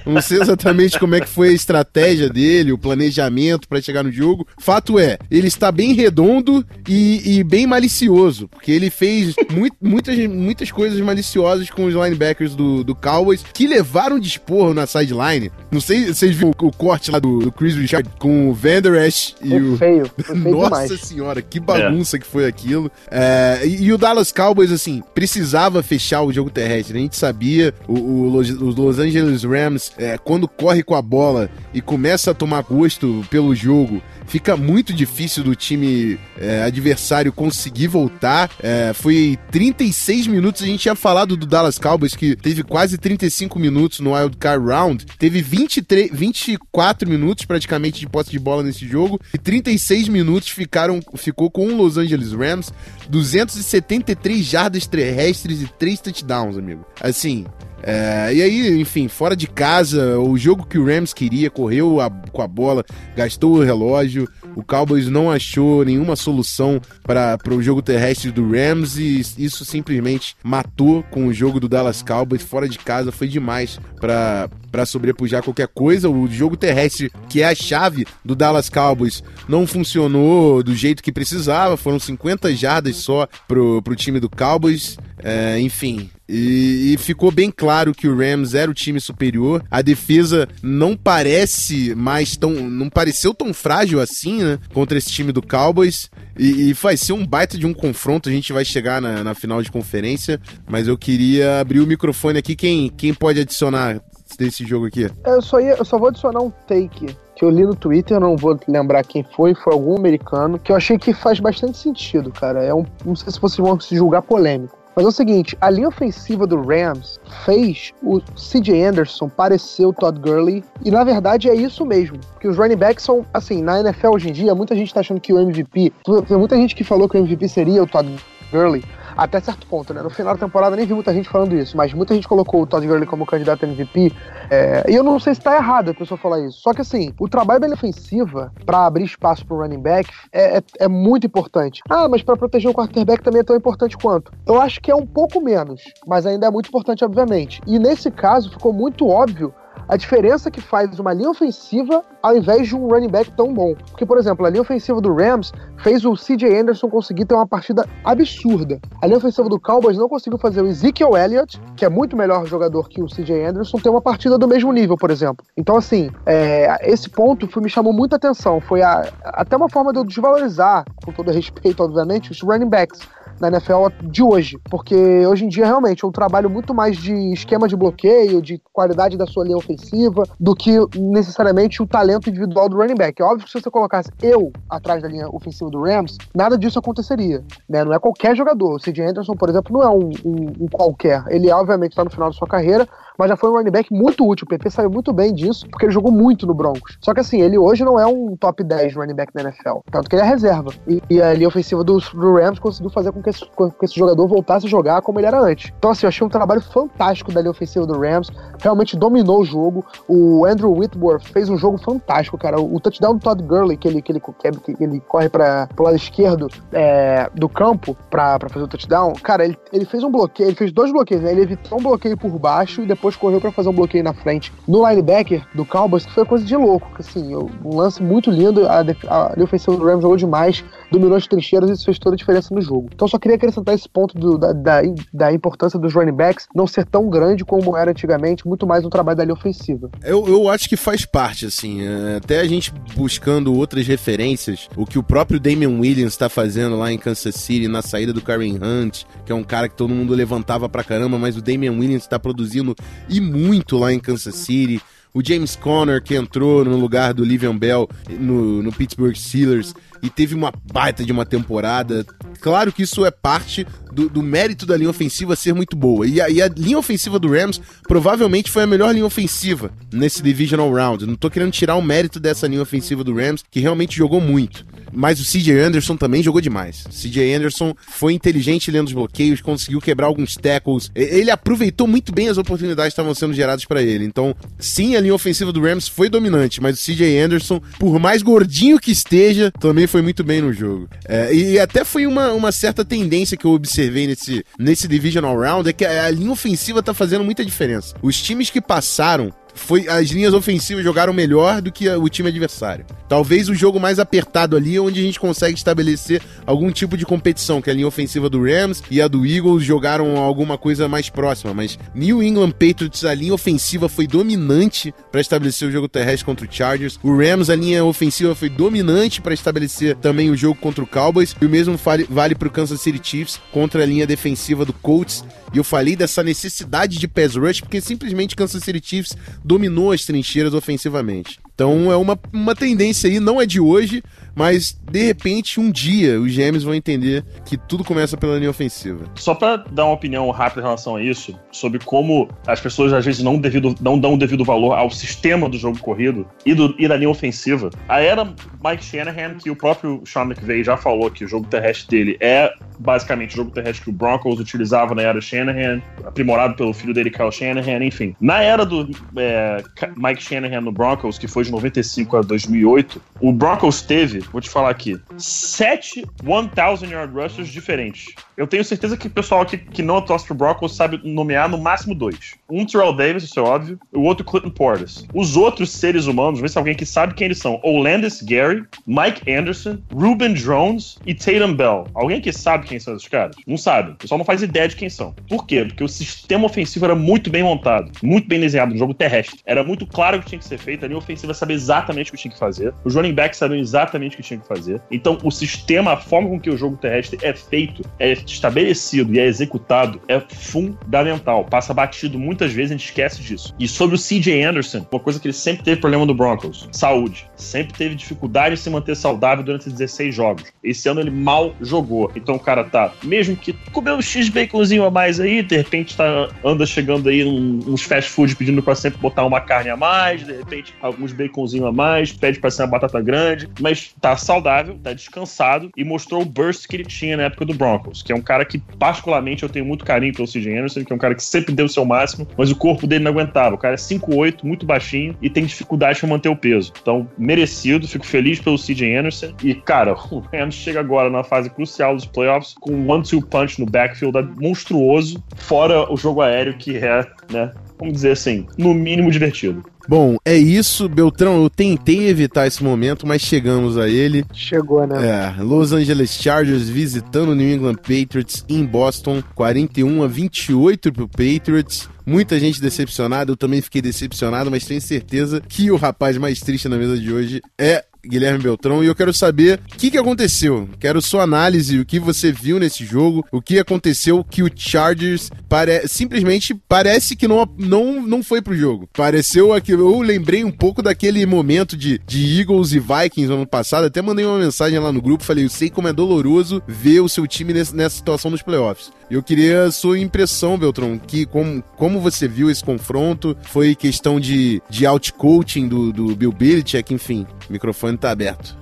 não sei exatamente como é que foi a estratégia dele, o planejamento para chegar no jogo. Fato é, ele está bem redondo e, e bem malicioso, porque ele fez muito, muitas, muitas coisas maliciosas com os linebackers do, do Cowboys que levaram de esporro na sideline. Não sei se vocês viram o, o corte lá do, do, Chris Richard com o Vander Esch e foi o. Feio, foi [LAUGHS] feio Nossa demais. senhora, que bagunça é. que foi aquilo. É, e, e, o Dallas Cowboys, assim, precisava fechar o jogo terrestre. A gente sabia, o, o, os Los Angeles Rams, é, quando corre com a bola e começa a tomar gosto pelo jogo, fica muito difícil do time é, adversário conseguir voltar. É, foi 36 minutos, a gente tinha falado do Dallas Cowboys, que teve quase 35 minutos no Wild Card Round, teve 23, 24 minutos praticamente de posse de bola nesse jogo, e 36 minutos ficaram, ficou com o Los Angeles Rams, 273 jardas terrestres e 3 touchdowns, amigo. Assim, é, e aí, enfim, fora de casa, o jogo que o Rams queria, correu a, com a bola, gastou o relógio. O Cowboys não achou nenhuma solução para o jogo terrestre do Rams e isso simplesmente matou com o jogo do Dallas Cowboys. Fora de casa foi demais para sobrepujar qualquer coisa. O jogo terrestre, que é a chave do Dallas Cowboys, não funcionou do jeito que precisava. Foram 50 jardas só pro, pro time do Cowboys. É, enfim, e, e, ficou bem claro que o Rams era o time superior. A defesa não parece mais tão. não pareceu tão frágil assim, né? Contra esse time do Cowboys. E, e vai ser um baita de um confronto. A gente vai chegar na, na final de conferência. Mas eu queria abrir o microfone aqui. Quem, quem pode adicionar desse jogo aqui? Eu só, ia, eu só vou adicionar um take que eu li no Twitter, não vou lembrar quem foi, foi algum americano, que eu achei que faz bastante sentido, cara. É um, não sei se vocês vão se julgar polêmico. Mas é o seguinte, a linha ofensiva do Rams fez o CJ Anderson parecer o Todd Gurley, e na verdade é isso mesmo. Porque os running backs são, assim, na NFL hoje em dia, muita gente tá achando que o MVP, tem muita gente que falou que o MVP seria o Todd Gurley, até certo ponto, né? No final da temporada nem vi muita gente falando isso, mas muita gente colocou o Todd Gurley como candidato a MVP. É, e eu não sei se tá errado a pessoa falar isso. Só que assim, o trabalho da ofensiva para abrir espaço pro running back é, é, é muito importante. Ah, mas para proteger o quarterback também é tão importante quanto. Eu acho que é um pouco menos, mas ainda é muito importante, obviamente. E nesse caso ficou muito óbvio a diferença que faz uma linha ofensiva ao invés de um running back tão bom. Porque, por exemplo, a linha ofensiva do Rams fez o CJ Anderson conseguir ter uma partida absurda. A linha ofensiva do Cowboys não conseguiu fazer o Ezekiel Elliott, que é muito melhor jogador que o CJ Anderson, ter uma partida do mesmo nível, por exemplo. Então, assim, é, esse ponto foi, me chamou muita atenção. Foi a, até uma forma de eu desvalorizar, com todo respeito, obviamente, os running backs na NFL de hoje. Porque hoje em dia, realmente, eu trabalho muito mais de esquema de bloqueio, de qualidade da sua linha ofensiva, do que necessariamente o talento individual do running back. É óbvio que se você colocasse eu atrás da linha ofensiva do Rams, nada disso aconteceria. Né? Não é qualquer jogador. O C.J. Anderson, por exemplo, não é um, um, um qualquer. Ele, obviamente, está no final da sua carreira, mas já foi um running back muito útil. O PP saiu muito bem disso, porque ele jogou muito no Broncos. Só que assim, ele hoje não é um top 10 running back da NFL. Tanto que ele é reserva. E, e a linha ofensiva do, do Rams conseguiu fazer com que, esse, com que esse jogador voltasse a jogar como ele era antes. Então, assim, eu achei um trabalho fantástico da linha ofensiva do Rams. Realmente dominou o jogo. O Andrew Whitworth fez um jogo fantástico, cara. O, o touchdown do Todd Gurley, que ele, que ele, que ele corre para pro lado esquerdo é, do campo para fazer o touchdown, cara, ele, ele fez um bloqueio, ele fez dois bloqueios, né? Ele evitou um bloqueio por baixo e depois correu para fazer um bloqueio na frente no linebacker do Cowboys, que foi coisa de louco. Assim, um lance muito lindo. A, a, a ofensiva do Rams jogou demais, dominou as trincheiras e isso fez toda a diferença no jogo. Então, só queria acrescentar esse ponto do, da, da, da, importância dos running backs não ser tão grande como era antigamente, muito mais no trabalho da linha ofensiva. Eu, eu acho que faz parte, assim. É, até a gente buscando outras referências, o que o próprio Damian Williams está fazendo lá em Kansas City, na saída do Karen Hunt, que é um cara que todo mundo levantava pra caramba, mas o Damian Williams está produzindo e muito lá em Kansas City. O James Conner, que entrou no lugar do Livian Bell no, no Pittsburgh Steelers e teve uma baita de uma temporada. Claro que isso é parte do, do mérito da linha ofensiva ser muito boa. E a, e a, linha ofensiva do Rams provavelmente foi a melhor linha ofensiva nesse Divisional Round. Não tô querendo tirar o mérito dessa linha ofensiva do Rams, que realmente jogou muito. Mas o CJ Anderson também jogou demais. CJ Anderson foi inteligente lendo os bloqueios, conseguiu quebrar alguns tackles. Ele aproveitou muito bem as oportunidades que estavam sendo geradas para ele. Então, sim, a linha ofensiva do Rams foi dominante, mas o CJ Anderson, por mais gordinho que esteja, também foi muito bem no jogo. É, e até foi uma, uma certa tendência que eu observei nesse, nesse Divisional Round, é que a linha ofensiva tá fazendo muita diferença. Os times que passaram foi as linhas ofensivas jogaram melhor do que o time adversário. Talvez o jogo mais apertado ali onde a gente consegue estabelecer algum tipo de competição, que a linha ofensiva do Rams e a do Eagles jogaram alguma coisa mais próxima, mas New England Patriots a linha ofensiva foi dominante para estabelecer o jogo terrestre contra o Chargers. O Rams a linha ofensiva foi dominante para estabelecer também o jogo contra o Cowboys e o mesmo vale para o Kansas City Chiefs contra a linha defensiva do Colts. E eu falei dessa necessidade de pass rush porque simplesmente Kansas City Chiefs dominou as trincheiras ofensivamente. Então é uma, uma tendência aí, não é de hoje, mas de repente um dia os GMs vão entender que tudo começa pela linha ofensiva. Só para dar uma opinião rápida em relação a isso, sobre como as pessoas às vezes não, devido, não dão devido valor ao sistema do jogo corrido e, do, e da linha ofensiva. A era Mike Shanahan, que o próprio Sean McVay já falou que o jogo terrestre dele é basicamente o jogo terrestre que o Broncos utilizava na era Shanahan, aprimorado pelo filho dele, Kyle Shanahan, enfim. Na era do é, Mike Shanahan no Broncos, que foi de 95 a 2008, o Broncos teve, vou te falar aqui, sete 1,000 yard rushers diferentes. Eu tenho certeza que o pessoal aqui que não torce pro Broncos sabe nomear no máximo dois. Um Terrell Davis, isso é óbvio, o outro Clinton Portis. Os outros seres humanos, vê se alguém que sabe quem eles são. Olandis Gary, Mike Anderson, Ruben Jones e Tatum Bell. Alguém que sabe quem são esses caras? Não sabe. O pessoal não faz ideia de quem são. Por quê? Porque o sistema ofensivo era muito bem montado, muito bem desenhado no jogo terrestre. Era muito claro o que tinha que ser feito, a linha ofensiva sabia exatamente o que tinha que fazer, os running backs sabiam exatamente o que tinha que fazer. Então, o sistema, a forma com que o jogo terrestre é feito, é estabelecido e é executado é fundamental. Passa batido muitas vezes, a gente esquece disso. E sobre o CJ Anderson, uma coisa que ele sempre teve problema do Broncos: saúde. Sempre teve dificuldade em se manter saudável durante 16 jogos. Esse ano ele mal jogou. Então o cara tá, mesmo que comeu um X baconzinho a mais aí, de repente tá, anda chegando aí uns fast food pedindo para sempre botar uma carne a mais, de repente alguns baconzinho a mais, pede para ser uma batata grande, mas tá saudável, tá descansado e mostrou o burst que ele tinha na época do Broncos, que é um cara que, particularmente, eu tenho muito carinho pelo CJ Anderson, que é um cara que sempre deu o seu máximo, mas o corpo dele não aguentava. O cara é 5'8, muito baixinho e tem dificuldade para manter o peso. Então, merecido, fico feliz pelo CJ Anderson. E, cara, [LAUGHS] o Rams chega agora na fase crucial dos playoffs com um one-two punch no backfield monstruoso, fora o jogo aéreo que é, né, vamos dizer assim, no mínimo divertido. Bom, é isso, Beltrão. Eu tentei evitar esse momento, mas chegamos a ele. Chegou, né? É, Los Angeles Chargers visitando o New England Patriots em Boston, 41 a 28 pro Patriots. Muita gente decepcionada, eu também fiquei decepcionado, mas tenho certeza que o rapaz mais triste na mesa de hoje é Guilherme Beltrão, e eu quero saber o que, que aconteceu. Quero sua análise, o que você viu nesse jogo, o que aconteceu que o Chargers pare... simplesmente parece que não, não, não foi pro jogo. Pareceu aquilo. Eu lembrei um pouco daquele momento de, de Eagles e Vikings no ano passado. Até mandei uma mensagem lá no grupo, falei, eu sei como é doloroso ver o seu time nesse, nessa situação nos playoffs. Eu queria a sua impressão, Beltrão, que como, como você viu esse confronto? Foi questão de, de out-coaching do, do Bill Belichick, enfim, o microfone tá aberto.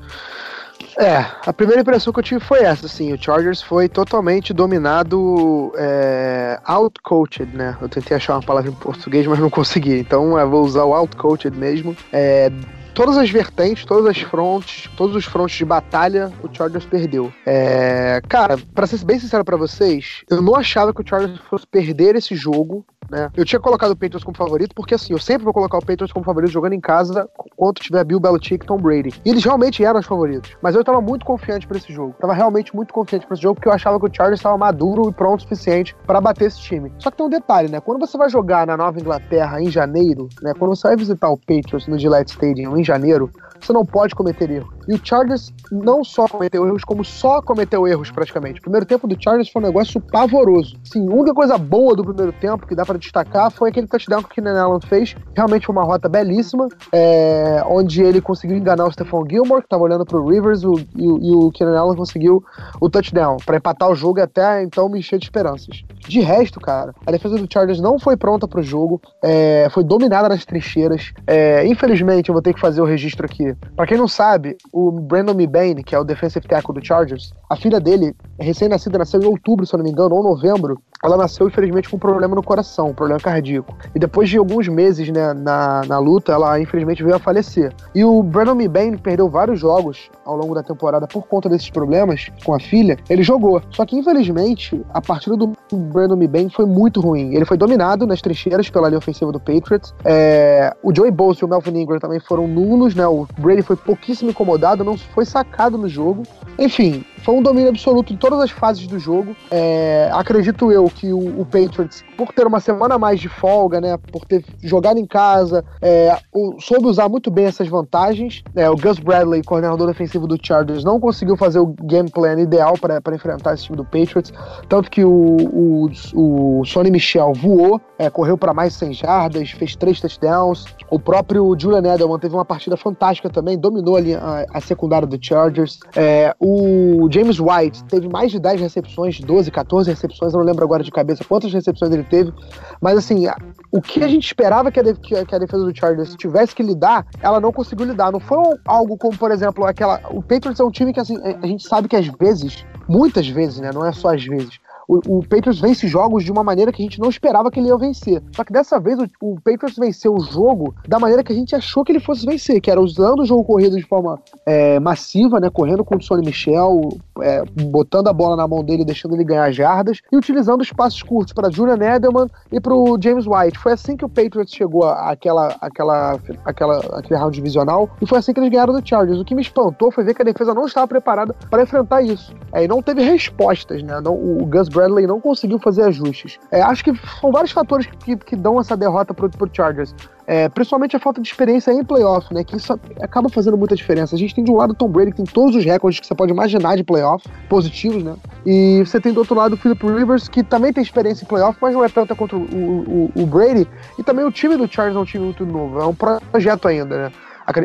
É, a primeira impressão que eu tive foi essa, assim, o Chargers foi totalmente dominado, é, out-coached, né? Eu tentei achar uma palavra em português, mas não consegui, então eu vou usar o out-coached mesmo. É, todas as vertentes, todas as frontes, todos os frontes de batalha, o Chargers perdeu. É, cara, para ser bem sincero para vocês, eu não achava que o Chargers fosse perder esse jogo né? Eu tinha colocado o Patriots como favorito, porque assim, eu sempre vou colocar o Patriots como favorito jogando em casa quando tiver Bill Belichick e Tom Brady. E eles realmente eram os favoritos. Mas eu tava muito confiante para esse jogo. Tava realmente muito confiante para esse jogo, porque eu achava que o Chargers estava maduro e pronto o suficiente para bater esse time. Só que tem um detalhe, né? Quando você vai jogar na Nova Inglaterra em janeiro, né? Quando você vai visitar o Patriots no Gillette Stadium em janeiro, você não pode cometer erro. E o Chargers não só cometeu erros, como só cometeu erros praticamente. O primeiro tempo do Chargers foi um negócio pavoroso. Sim, a única coisa boa do primeiro tempo que dá para destacar foi aquele touchdown que o Keenan Allen fez. Realmente foi uma rota belíssima, é, onde ele conseguiu enganar o Stephon Gilmore, que estava olhando pro Rivers, o, e, e, o Keenan Allen conseguiu o touchdown para empatar o jogo e até então me encher de esperanças. De resto, cara, a defesa do Chargers não foi pronta pro jogo, é, foi dominada nas trincheiras. É, infelizmente, eu vou ter que fazer o registro aqui. Para quem não sabe, o Brandon Mebane, que é o defensive tackle do Chargers, a filha dele, recém-nascida, nasceu em outubro, se eu não me engano, ou novembro. Ela nasceu, infelizmente, com um problema no coração, um problema cardíaco. E depois de alguns meses né, na, na luta, ela, infelizmente, veio a falecer. E o Brandon Mebane perdeu vários jogos ao longo da temporada por conta desses problemas com a filha. Ele jogou. Só que, infelizmente, a partida do Brandon Mebane foi muito ruim. Ele foi dominado nas trincheiras pela linha ofensiva do Patriots. É, o Joey Bosa e o Melvin Ingram também foram nulos, né? O Brady foi pouquíssimo incomodado, não foi sacado no jogo. Enfim, foi um domínio absoluto em todas as fases do jogo. É, acredito eu que o, o, Patriots, por ter uma semana a mais de folga, né, por ter jogado em casa, é, o, soube usar muito bem essas vantagens. É, o Gus Bradley, coordenador defensivo do Chargers, não conseguiu fazer o game plan ideal para enfrentar esse time do Patriots, tanto que o, o, o Sonny Michel voou, é, correu para mais 100 jardas, fez três touchdowns. O próprio Julian Edelman teve uma partida fantástica também, dominou ali a, a secundária do Chargers. É, o James White teve mais de 10 recepções, 12, 14 recepções, eu não lembro agora de cabeça quantas recepções ele teve, mas assim, o que a gente esperava que a, que a defesa do Chargers tivesse que lidar, ela não conseguiu lidar. Não foi algo como, por exemplo, aquela. O Patriots é um time que assim, a gente sabe que às vezes, muitas vezes, né? Não é só às vezes o, o, Patriots vence jogos de uma maneira que a gente não esperava que ele ia vencer. Só que dessa vez o, o, Patriots venceu o jogo da maneira que a gente achou que ele fosse vencer, que era usando o jogo corrido de forma é, massiva, né? Correndo com o Sonny Michel, é, botando a bola na mão dele, deixando ele ganhar jardas, e utilizando os curtos para Julian Edelman e para o James White. Foi assim que o Patriots chegou àquela, àquela, àquela, àquele round divisional, e foi assim que eles ganharam do Chargers. O que me espantou foi ver que a defesa não estava preparada para enfrentar isso. É, e não teve respostas, né? Não, o Gus Bradley não conseguiu fazer ajustes. É, acho que são vários fatores que, que dão essa derrota pro, pro Chargers. É, principalmente a falta de experiência em playoff, né? Que isso acaba fazendo muita diferença. A gente tem de um lado Tom Brady, que tem todos os recordes que você pode imaginar de playoff, positivos, né? E você tem do outro lado o Philip Rivers, que também tem experiência em playoff, mas não é tanta contra o, o, o Brady. E também o time do Chargers é um time muito novo, é um projeto ainda, né?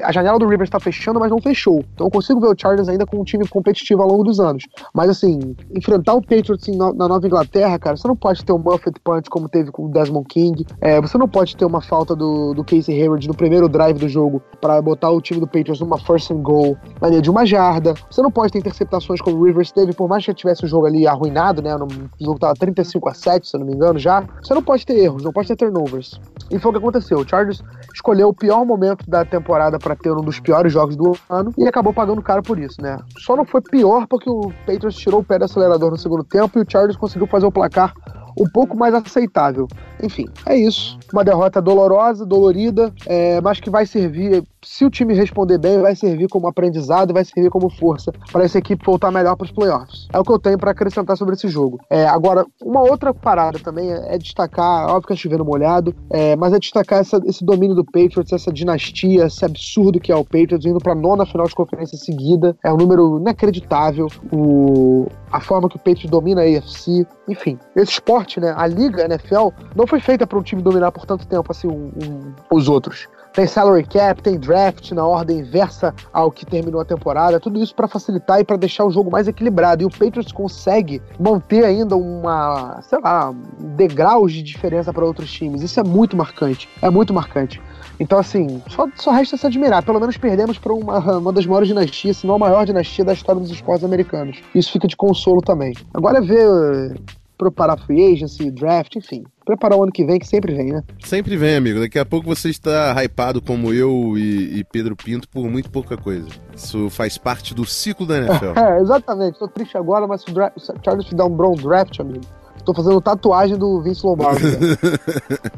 A janela do Rivers está fechando, mas não fechou. Então eu consigo ver o Chargers ainda com um time competitivo ao longo dos anos. Mas assim, enfrentar o Patriots na Nova Inglaterra, cara, você não pode ter um Muffet Punch como teve com o Desmond King. É, você não pode ter uma falta do, do Casey Hayward no primeiro drive do jogo para botar o time do Patriots numa first and goal na linha de uma jarda. Você não pode ter interceptações como o Rivers teve, por mais que tivesse o jogo ali arruinado, né? O jogo tava 35 a 7, se eu não me engano, já. Você não pode ter erros, não pode ter turnovers. E foi o que aconteceu. O Chargers escolheu o pior momento da temporada para ter um dos piores jogos do ano e acabou pagando caro por isso, né? Só não foi pior porque o Patriots tirou o pé do acelerador no segundo tempo e o Chargers conseguiu fazer o placar um pouco mais aceitável. Enfim, é isso. Uma derrota dolorosa, dolorida, é, mas que vai servir, se o time responder bem, vai servir como aprendizado, vai servir como força para essa equipe voltar melhor para os playoffs. É o que eu tenho para acrescentar sobre esse jogo. É, agora, uma outra parada também é, é destacar, óbvio que é chovendo molhado, é, mas é destacar essa, esse domínio do Patriots, essa dinastia, esse absurdo que é o Patriots, indo para nona final de conferência seguida. É um número inacreditável. O, a forma que o Patriots domina a AFC, enfim, esse esporte, né, a liga NFL não foi feita para um time dominar por tanto tempo assim um, um, os outros. Tem salary cap, tem draft na ordem inversa ao que terminou a temporada, tudo isso para facilitar e para deixar o jogo mais equilibrado. E o Patriots consegue manter ainda uma, sei lá, degraus de diferença para outros times. Isso é muito marcante. É muito marcante. Então, assim, só, só resta se admirar. Pelo menos perdemos para uma, uma das maiores dinastias, se não a maior dinastia da história dos esportes americanos. Isso fica de consolo também. Agora é ver preparar free agency, draft, enfim. Preparar o ano que vem, que sempre vem, né? Sempre vem, amigo. Daqui a pouco você está hypado como eu e, e Pedro Pinto por muito pouca coisa. Isso faz parte do ciclo da [LAUGHS] NFL. é, exatamente. Tô triste agora, mas se o, draft, se o Charles fizer um bom draft, amigo, Tô fazendo tatuagem do Vince Lombardi.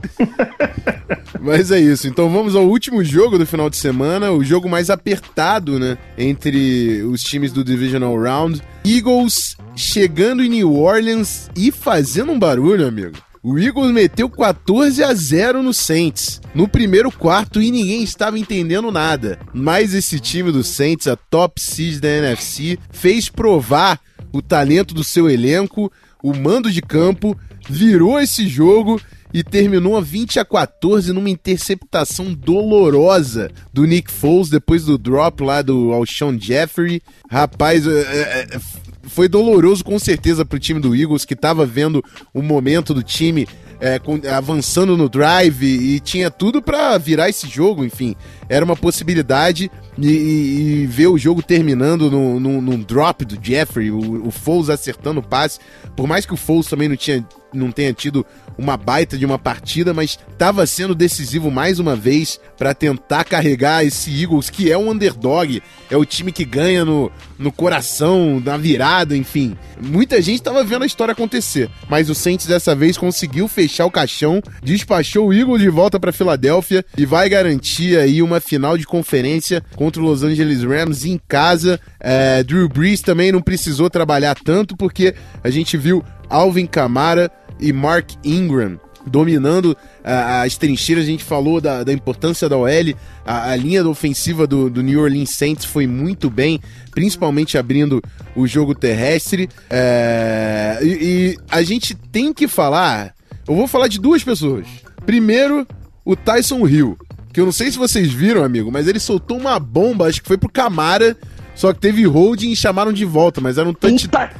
[LAUGHS] Mas é isso. Então vamos ao último jogo do final de semana, o jogo mais apertado, né, entre os times do Divisional Round. Eagles chegando em New Orleans e fazendo um barulho, amigo. O Eagles meteu 14 a 0 no Saints no primeiro quarto e ninguém estava entendendo nada. Mas esse time do Saints, a top seed da NFC, fez provar o talento do seu elenco, o mando de campo, virou esse jogo e terminou a 20 a 14 numa interceptação dolorosa do Nick Foles depois do drop lá do Alshon Jeffrey. Rapaz, é, é, foi doloroso com certeza para o time do Eagles que estava vendo o momento do time é, avançando no drive e tinha tudo para virar esse jogo, enfim. Era uma possibilidade e, e, e ver o jogo terminando num, num, num drop do Jeffrey, o, o Foles acertando o passe. Por mais que o Foles também não, tinha, não tenha tido uma baita de uma partida, mas estava sendo decisivo mais uma vez para tentar carregar esse Eagles, que é um underdog, é o time que ganha no, no coração, na virada, enfim. Muita gente estava vendo a história acontecer, mas o Saints dessa vez conseguiu fechar o caixão, despachou o Eagles de volta para Filadélfia e vai garantir aí uma final de conferência contra o Los Angeles Rams em casa. É, Drew Brees também não precisou trabalhar tanto porque a gente viu Alvin Kamara e Mark Ingram dominando uh, as trincheiras. A gente falou da, da importância da OL, a, a linha ofensiva do, do, New Orleans Saints foi muito bem, principalmente abrindo o jogo terrestre. É, e, e a gente tem que falar. Eu vou falar de duas pessoas. Primeiro, o Tyson Hill, que eu não sei se vocês viram, amigo, mas ele soltou uma bomba, acho que foi pro Camara, só que teve holding e chamaram de volta, mas era um touch. Puta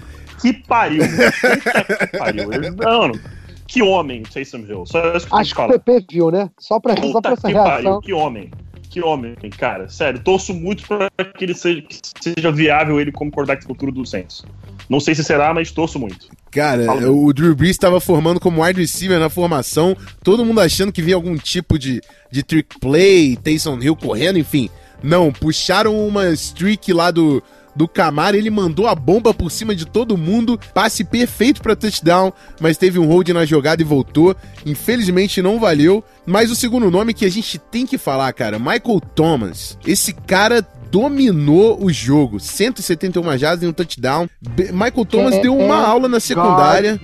que pariu! [LAUGHS] Puta que pariu! Não, que homem, Taysom Hill. Só isso que Acho que o PP viu, né? Só pra, Puta só pra essa que reação. Pariu, que homem. Que homem, cara. Sério, torço muito pra que ele seja, que seja viável ele como quarterback futuro do Saints. Não sei se será, mas torço muito. Cara, o Drew Brees estava formando como wide receiver na formação, todo mundo achando que vinha algum tipo de, de trick play, Taysom Hill correndo, enfim. Não, puxaram uma streak lá do, do Camara, ele mandou a bomba por cima de todo mundo, passe perfeito para touchdown, mas teve um hold na jogada e voltou. Infelizmente não valeu. Mas o segundo nome que a gente tem que falar, cara, Michael Thomas. Esse cara dominou o jogo. 171 jardas em um touchdown. Michael Thomas Can deu uma aula na secundária.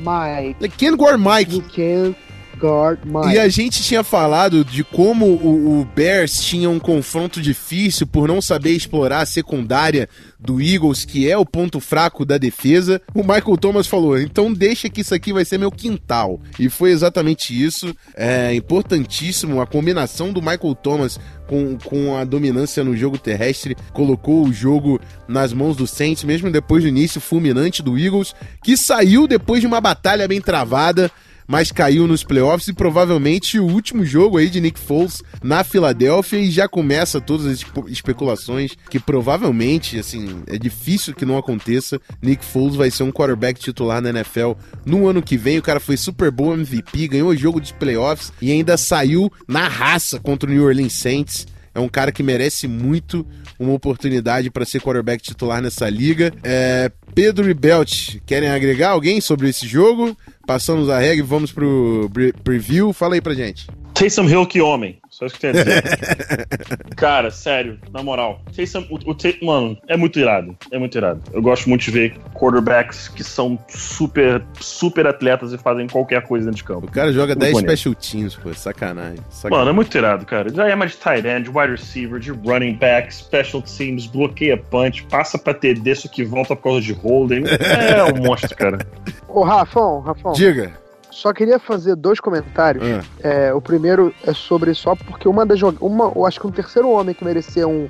Ken Gore Mike. You can guard. E a gente tinha falado de como o, o, Bears tinha um confronto difícil por não saber explorar a secundária do Eagles, que é o ponto fraco da defesa. O Michael Thomas falou: então deixa que isso aqui vai ser meu quintal. E foi exatamente isso. É importantíssimo a combinação do Michael Thomas com, com a dominância no jogo terrestre, colocou o jogo nas mãos do Saints, mesmo depois do início fulminante do Eagles, que saiu depois de uma batalha bem travada mas caiu nos playoffs e provavelmente o último jogo aí de Nick Foles na Filadélfia e já começa todas as especulações que provavelmente, assim, é difícil que não aconteça. Nick Foles vai ser um quarterback titular na NFL no ano que vem. O cara foi Super Bowl MVP, ganhou o jogo de playoffs e ainda saiu na raça contra o New Orleans Saints. É um cara que merece muito uma oportunidade para ser quarterback titular nessa liga. É, Pedro e Belt, querem agregar alguém sobre esse jogo? passamos a regra e vamos pro preview. Fala aí pra gente. Taysom Hill, que homem. Só isso que tenho a dizer. [LAUGHS] Cara, sério, na moral. Taysom, o, o Tay- mano, é muito irado. É muito irado. Eu gosto muito de ver quarterbacks que são super, super atletas e fazem qualquer coisa dentro de campo. O cara joga Muito 10 bonito. special teams, pô. Sacanagem. Mano, sacanagem. é muito irado, cara. Já é mais de tight end, de wide receiver, de running back, special teams, bloqueia punch, passa pra TD, isso que volta por causa de holding. É um monstro, cara. Ô, Rafão, Rafão, Diga. Só queria fazer dois comentários. Ah, É, o primeiro é sobre só porque uma das uma, eu acho que um terceiro homem que merecia um,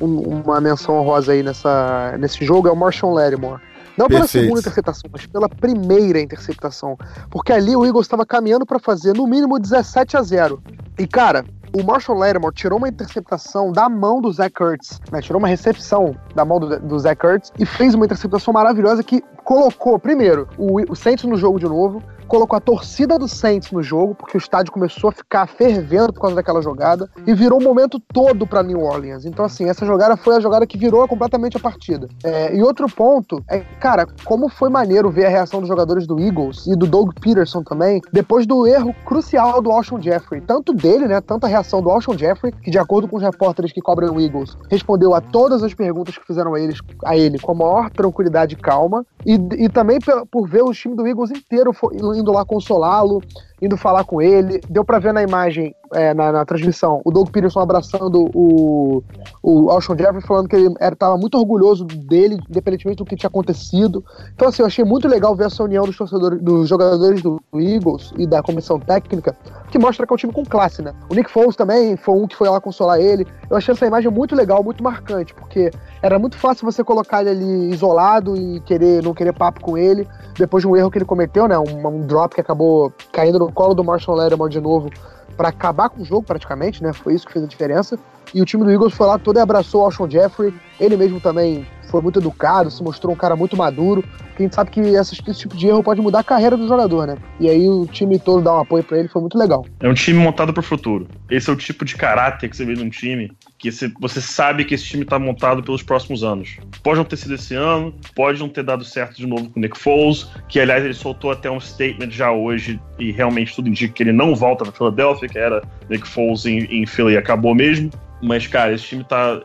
um- uma menção honrosa aí nessa, nesse jogo é o Marshall Lattimore. Não pela Perfeito. segunda interceptação, mas pela primeira interceptação. Porque ali o Eagles estava caminhando para fazer no mínimo 17 a 0. E cara, o Marshall Lattimore tirou uma interceptação da mão do Zach Ertz, né? Tirou uma recepção da mão do, do Zach Ertz e fez uma interceptação maravilhosa que colocou, primeiro, o, o Saints no jogo de novo, colocou a torcida do Saints no jogo, porque o estádio começou a ficar fervendo por causa daquela jogada, e virou o momento todo pra New Orleans. Então, assim, essa jogada foi a jogada que virou completamente a partida. É, e outro ponto é, cara, como foi maneiro ver a reação dos jogadores do Eagles e do Doug Peterson também, depois do erro crucial do Alshon Jeffrey. Tanto dele, né, tanto a reação do Alshon Jeffrey, que de acordo com os repórteres que cobrem o Eagles, respondeu a todas as perguntas que fizeram a, eles, a ele com a maior tranquilidade e calma, e, e também por, por ver o time do Eagles inteiro fo- indo lá consolá-lo, indo falar com ele. Deu pra ver na imagem, é, na, na transmissão, o Doug Peterson abraçando o, o Alshon Jeffrey, falando que ele estava muito orgulhoso dele, independentemente do que tinha acontecido. Então, assim, eu achei muito legal ver essa união dos torcedores, dos jogadores do Eagles e da comissão técnica, que mostra que é um time com classe, né? O Nick Foles também foi um que foi lá consolar ele. Eu achei essa imagem muito legal, muito marcante, porque era muito fácil você colocar ele ali isolado e querer não querer papo com ele, depois de um erro que ele cometeu, né? Um, um drop que acabou caindo no colo do Marshall Lattimore de novo para acabar com o jogo praticamente, né? Foi isso que fez a diferença. E o time do Eagles foi lá todo e abraçou o Alshon Jeffrey. Ele mesmo também foi muito educado, se mostrou um cara muito maduro. Porque a gente sabe que esse, esse tipo de erro pode mudar a carreira do jogador, né? E aí o time todo dá um apoio para ele, foi muito legal. É um time montado pro futuro. Esse é o tipo de caráter que você vê num time que você, sabe que esse time tá montado pelos próximos anos. Pode não ter sido esse ano, pode não ter dado certo de novo com o Nick Foles, que aliás ele soltou até um statement já hoje e realmente tudo indica que ele não volta pra Philadelphia, que era Nick Foles em, em Philly e acabou mesmo. Mas, cara, esse time tá.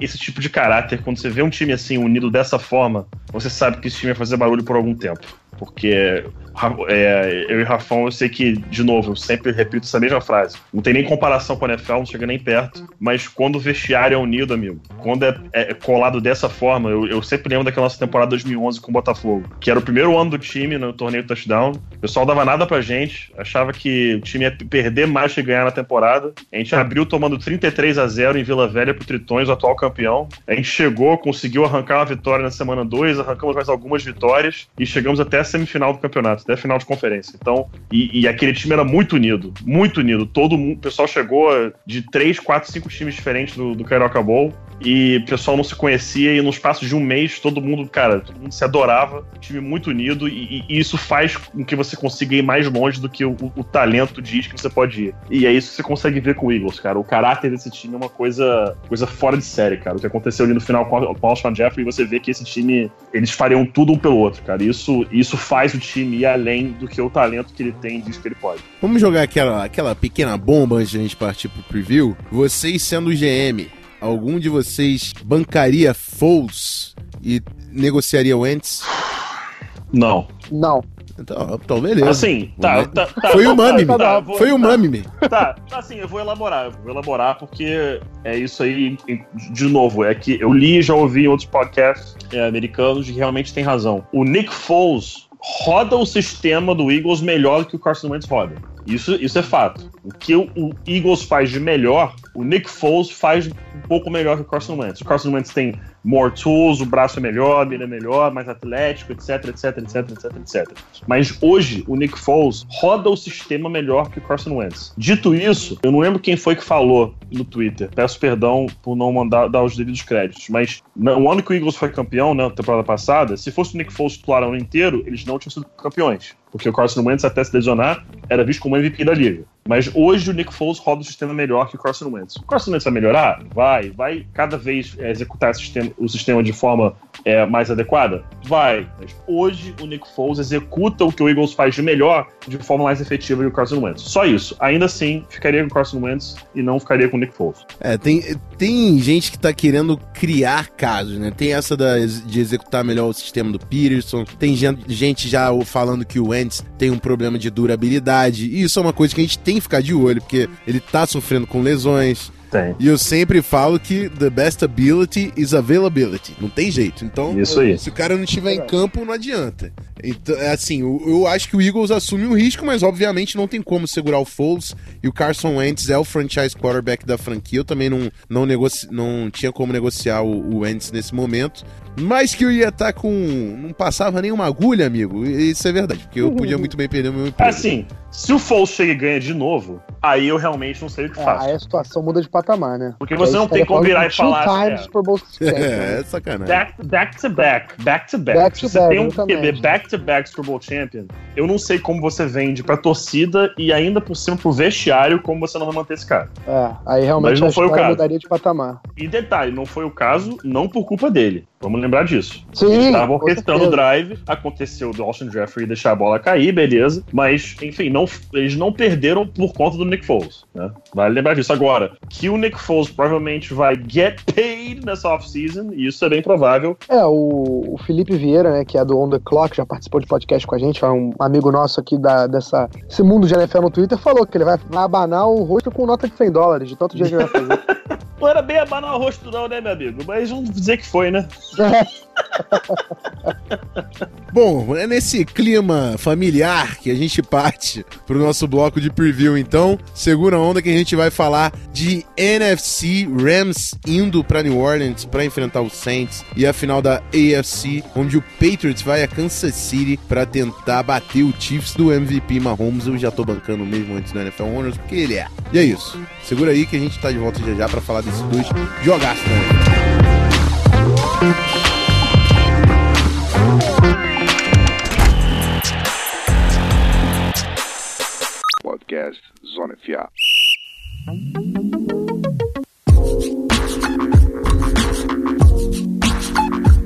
Esse tipo de caráter, quando você vê um time assim unido dessa forma, você sabe que esse time vai fazer barulho por algum tempo. Porque é, eu e Rafão, eu sei que, de novo, eu sempre repito essa mesma frase. Não tem nem comparação com a NFL, não chega nem perto. Mas quando o vestiário é unido, amigo, quando é, é colado dessa forma, eu, eu sempre lembro daquela nossa temporada 2011 com o Botafogo, que era o primeiro ano do time no torneio touchdown. O pessoal dava nada pra gente, achava que o time ia perder mais que ganhar na temporada. A gente abriu tomando 33 a 0 em Vila Velha pro Tritões, o atual campeão. A gente chegou, conseguiu arrancar uma vitória na semana 2, arrancamos mais algumas vitórias e chegamos até a semifinal do campeonato, até final de conferência. Então, e, e aquele time era muito unido, muito unido. Todo mundo, o pessoal chegou de 3, 4, 5 times diferentes do, do Carioca Bowl e o pessoal não se conhecia e no espaço de um mês todo mundo, cara, todo mundo se adorava, time muito unido e, e isso faz com que você consiga ir mais longe do que o, o, talento diz que você pode ir. E é isso que você consegue ver com o Eagles, cara. O caráter desse time é uma coisa, coisa fora de série, cara. O que aconteceu ali no final com o Alshon Jeffrey, você vê que esse time, eles fariam tudo um pelo outro, cara. Isso, isso faz o time ir além do que o talento que ele tem diz que ele pode. Vamos jogar aquela, aquela pequena bomba antes de a gente partir pro preview. Vocês sendo o GM, algum de vocês bancaria Foles e negociaria Wentz? Não. Não. Então, então beleza. Assim, tá, tá, tá Foi tá, o Mami, tá, tá, vou- foi o tá, Mami. Tá, assim, eu vou elaborar, eu vou elaborar porque é isso aí, de novo, é que eu li e já ouvi em outros podcasts é, americanos e realmente tem razão. O Nick Foles roda o sistema do Eagles melhor que o Carson Wentz roda. Isso, isso é fato. O que o, o Eagles faz de melhor, o Nick Foles faz um pouco melhor que o Carson Wentz. O Carson Wentz tem more tools, o braço é melhor, ele é melhor, mais atlético, etc, etc, etc, etc, etc. Mas hoje, o Nick Foles roda o sistema melhor que o Carson Wentz. Dito isso, eu não lembro quem foi que falou no Twitter. Peço perdão por não mandar dar os devidos créditos, mas no ano que o Eagles foi campeão, na temporada passada, se fosse o Nick Foles titular o ano inteiro, eles não tinham sido campeões. Porque o Carson Wentz, até se lesionar, era visto como MVP da liga. Mas hoje o Nick Foles roda o sistema melhor que o Carson Wentz. O Carson Wentz vai melhorar? Vai. Vai cada vez é, executar sistema, o sistema de forma é, mais adequada? Vai. Mas hoje o Nick Foles executa o que o Eagles faz de melhor de forma mais efetiva que o Carson Wentz. Só isso. Ainda assim, ficaria com o Carson Wentz e não ficaria com o Nick Foles. É, tem, tem gente que tá querendo criar casos, né? Tem essa da, de executar melhor o sistema do Peterson, tem gente já falando que o Wentz tem um problema de durabilidade, e isso é uma coisa que a gente tem que ficar de olho, porque ele tá sofrendo com lesões, tem. E eu sempre falo que the best ability is availability. Não tem jeito. Então, se o cara não estiver em campo, não adianta. Então, é assim, eu, eu, acho que o Eagles assume um risco, mas obviamente não tem como segurar o Foles. E o Carson Wentz é o franchise quarterback da franquia. Eu também não, não, negoci não tinha como negociar o, o Wentz nesse momento. Mas que eu ia estar tá com. Não passava nenhuma agulha, amigo. Isso é verdade, porque eu podia [LAUGHS] muito bem perder o meu emprego. Assim, se o Foles chega e ganha de novo, aí eu realmente não sei o que é, faço. Aí a situação muda de patamar, né? Porque você não tem como virar e falar. Times é, Bowl é, né? é sacanagem. Back, back, to back. Back to back. back to você back, tem um QB back to back Super Bowl Champion. Eu não sei como você vende pra torcida e ainda por cima pro vestiário como você não vai manter esse cara. É, aí realmente Mas não foi o caso. mudaria de patamar. E detalhe, não foi o caso, não por culpa dele. Vamos lembrar disso. Sim. Eles estavam orquestrando o drive, aconteceu do Austin Jeffrey deixar a bola cair, beleza. Mas, enfim, não, eles não perderam por conta do Nick Foles. Né? Vale lembrar disso. Agora, que o Nick Foles provavelmente vai get paid nessa offseason, e isso é bem provável. É, o, o, Felipe Vieira, né, que é do On The Clock, já participou de podcast com a gente, é um amigo nosso aqui da, dessa, desse mundo de NFL no Twitter, falou que ele vai, vai abanar o rosto com nota de 100 dólares, de tanto dia que ele vai fazer. [LAUGHS] não era bem abanar o rosto não, né, meu amigo? Mas vamos dizer que foi, né? [LAUGHS] Bom, é nesse clima familiar que a gente parte pro nosso bloco de preview, então. Segura a onda que a gente vai falar de NFC Rams indo para New Orleans para enfrentar os Saints e a final da AFC, onde o Patriots vai a Kansas City para tentar bater o Chiefs do MVP Mahomes. Eu já tô bancando mesmo antes do NFL Honors, porque ele é. E é isso. Segura aí que a gente tá de volta já já para falar desses dois jogaços, né? Podcast Zona FA.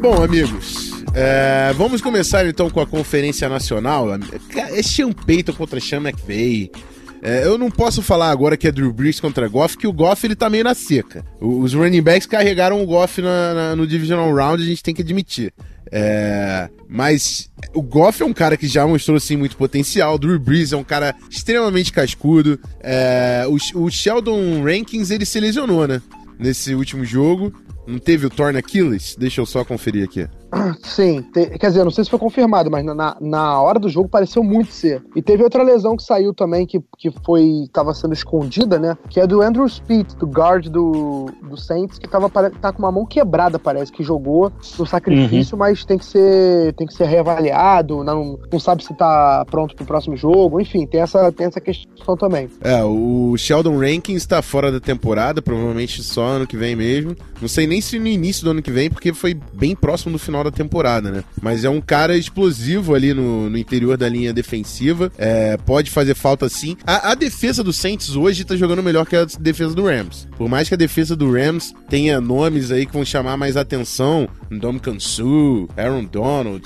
Bom, amigos, é, vamos começar então com a Conferência Nacional. É Payton contra Sean McVay. É, eu não posso falar agora que é Drew Brees contra Goff, que o Goff ele tá meio na seca. Os running backs carregaram o Goff na, na, no Divisional Round, a gente tem que admitir. É, mas o Goff é um cara que já mostrou assim, muito potencial. O Drew Brees é um cara extremamente cascudo. É, o, o Sheldon Rankins ele se lesionou, né? Nesse último jogo. Não teve o Torn Achilles? Deixa eu só conferir aqui. Sim, te, quer dizer, não sei se foi confirmado, mas na, na hora do jogo pareceu muito ser. E teve outra lesão que saiu também, que, que foi estava sendo escondida, né? Que é do Andrew Speed, do guard do, do Saints, que tava, tá com uma mão quebrada, parece, que jogou no sacrifício, uhum. mas tem que ser tem que ser reavaliado, não, não sabe se tá pronto pro próximo jogo, enfim, tem essa, tem essa questão também. É, o Sheldon Rankins está fora da temporada, provavelmente só ano que vem mesmo. Não sei nem se no início do ano que vem, porque foi bem próximo do final da temporada, né? Mas é um cara explosivo ali no, no interior da linha defensiva. É, pode fazer falta sim. A, a, defesa do Saints hoje tá jogando melhor que a defesa do Rams. Por mais que a defesa do Rams tenha nomes aí que vão chamar mais atenção, Dom Kansu, Aaron Donald,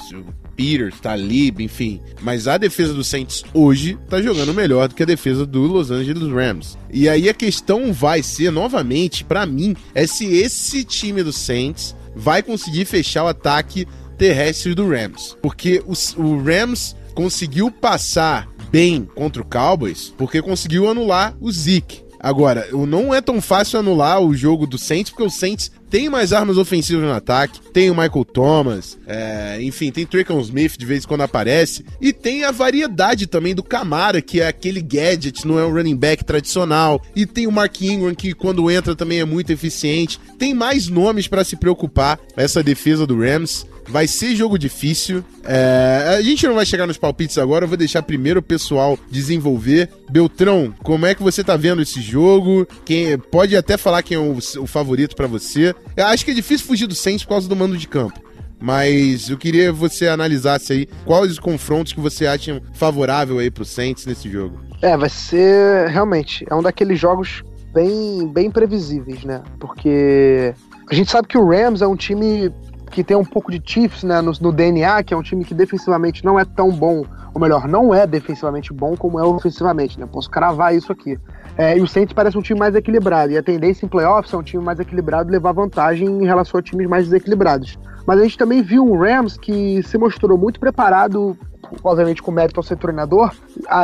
Peters, Talib, enfim. Mas a defesa do Saints hoje tá jogando melhor do que a defesa do Los Angeles Rams. E aí a questão vai ser, novamente, para mim, é se esse time do Saints vai conseguir fechar o ataque terrestre do Rams. Porque o Rams conseguiu passar bem contra o Cowboys porque conseguiu anular o Zeke. Agora, não é tão fácil anular o jogo do Saints, porque o Saints tem mais armas ofensivas no ataque, tem o Michael Thomas, é, enfim, tem Tricon Smith de vez em quando aparece, e tem a variedade também do Camara, que é aquele gadget, não é um running back tradicional, e tem o Mark Ingram, que quando entra também é muito eficiente. Tem mais nomes para se preocupar essa defesa do Rams. Vai ser jogo difícil. É, a gente não vai chegar nos palpites agora, eu vou deixar primeiro o pessoal desenvolver. Beltrão, como é que você tá vendo esse jogo? Quem Pode até falar quem é o, o favorito para você. Eu acho que é difícil fugir do Saints por causa do mando de campo. Mas eu queria que você analisasse aí quais os confrontos que você acha favorável aí pro Saints nesse jogo. É, vai ser realmente, é um daqueles jogos bem, bem previsíveis, né? Porque a gente sabe que o Rams é um time que tem um pouco de Chiefs né, no, no DNA, que é um time que defensivamente não é tão bom, ou melhor, não é defensivamente bom como é ofensivamente, né? Posso cravar isso aqui. É, e o Saints parece um time mais equilibrado. E a tendência em playoffs é um time mais equilibrado levar vantagem em relação a times mais desequilibrados. Mas a gente também viu um Rams que se mostrou muito preparado, obviamente com mérito ao ser treinador,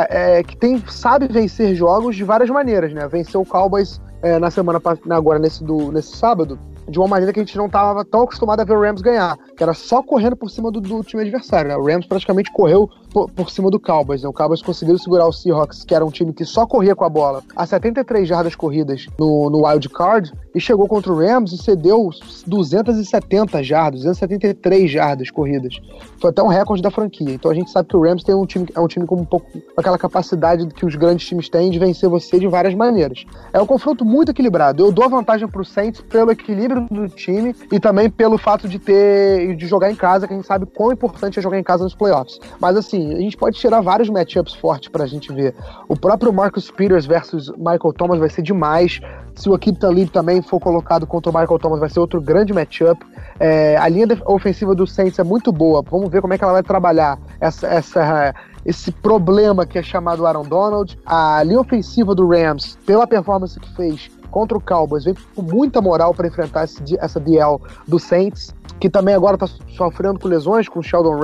é, que tem, sabe vencer jogos de várias maneiras, né? Venceu o Cowboys é, na semana agora nesse, do, nesse sábado, de uma maneira que a gente não estava tão acostumado a ver o Rams ganhar, que era só correndo por cima do, do time adversário. Né? O Rams praticamente correu por, por cima do Cowboys. Né? O Cowboys conseguiu segurar o Seahawks, que era um time que só corria com a bola, a 73 jardas corridas no, no wild card, e chegou contra o Rams e cedeu 270 jardas, 273 jardas corridas. Foi até um recorde da franquia. Então a gente sabe que o Rams tem um time, é um time com um pouco aquela capacidade que os grandes times têm de vencer você de várias maneiras. É um confronto muito equilibrado. Eu dou a vantagem pro Saints pelo equilíbrio do time e também pelo fato de ter de jogar em casa, que a gente sabe quão importante é jogar em casa nos playoffs. Mas assim, a gente pode tirar vários matchups fortes pra gente ver. O próprio Marcus Peters versus Michael Thomas vai ser demais. Se o Akib Talib também for colocado contra o Michael Thomas, vai ser outro grande matchup. É, a linha ofensiva do Saints é muito boa. Vamos ver como é que ela vai trabalhar essa, essa, esse problema que é chamado Aaron Donald. A linha ofensiva do Rams, pela performance que fez contra o Cowboys, vem com muita moral para enfrentar esse, essa DL do Saints, que também agora está sofrendo com lesões, com o Sheldon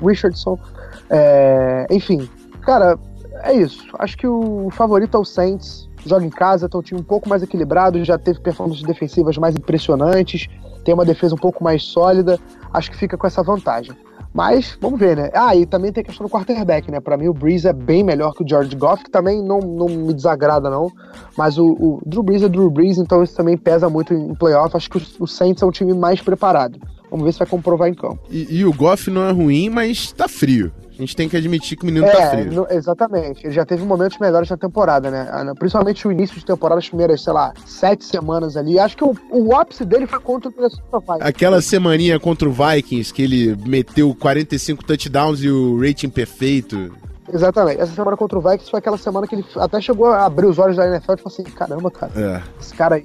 Richardson. É, enfim, cara, é isso. Acho que o favorito é o Saints joga em casa, tem um time um pouco mais equilibrado, já teve performances defensivas mais impressionantes, tem uma defesa um pouco mais sólida, acho que fica com essa vantagem. Mas, vamos ver, né? Ah, e também tem a questão do quarterback, né? Pra mim, o Breeze é bem melhor que o George Goff, que também não, não me desagrada, não. Mas o, o Drew Brees é Drew Brees, então isso também pesa muito em playoff. Acho que o, o Saints é um time mais preparado. Vamos ver se vai comprovar em campo. E, e o Goff não é ruim, mas tá frio. A gente tem que admitir que o menino tá é, tá frio. No, exatamente. Ele já teve momentos melhores na temporada, né? Ah, Principalmente o início de temporada, as primeiras, sei lá, sete semanas ali. Acho que o, o ápice dele foi contra o Minnesota Vikings. Aquela semaninha contra o Vikings, que ele meteu 45 touchdowns e o rating perfeito. Exatamente. Essa semana contra o Vikings foi aquela semana que ele até chegou a abrir os olhos da NFL e falou assim: caramba, cara, é. esse cara aí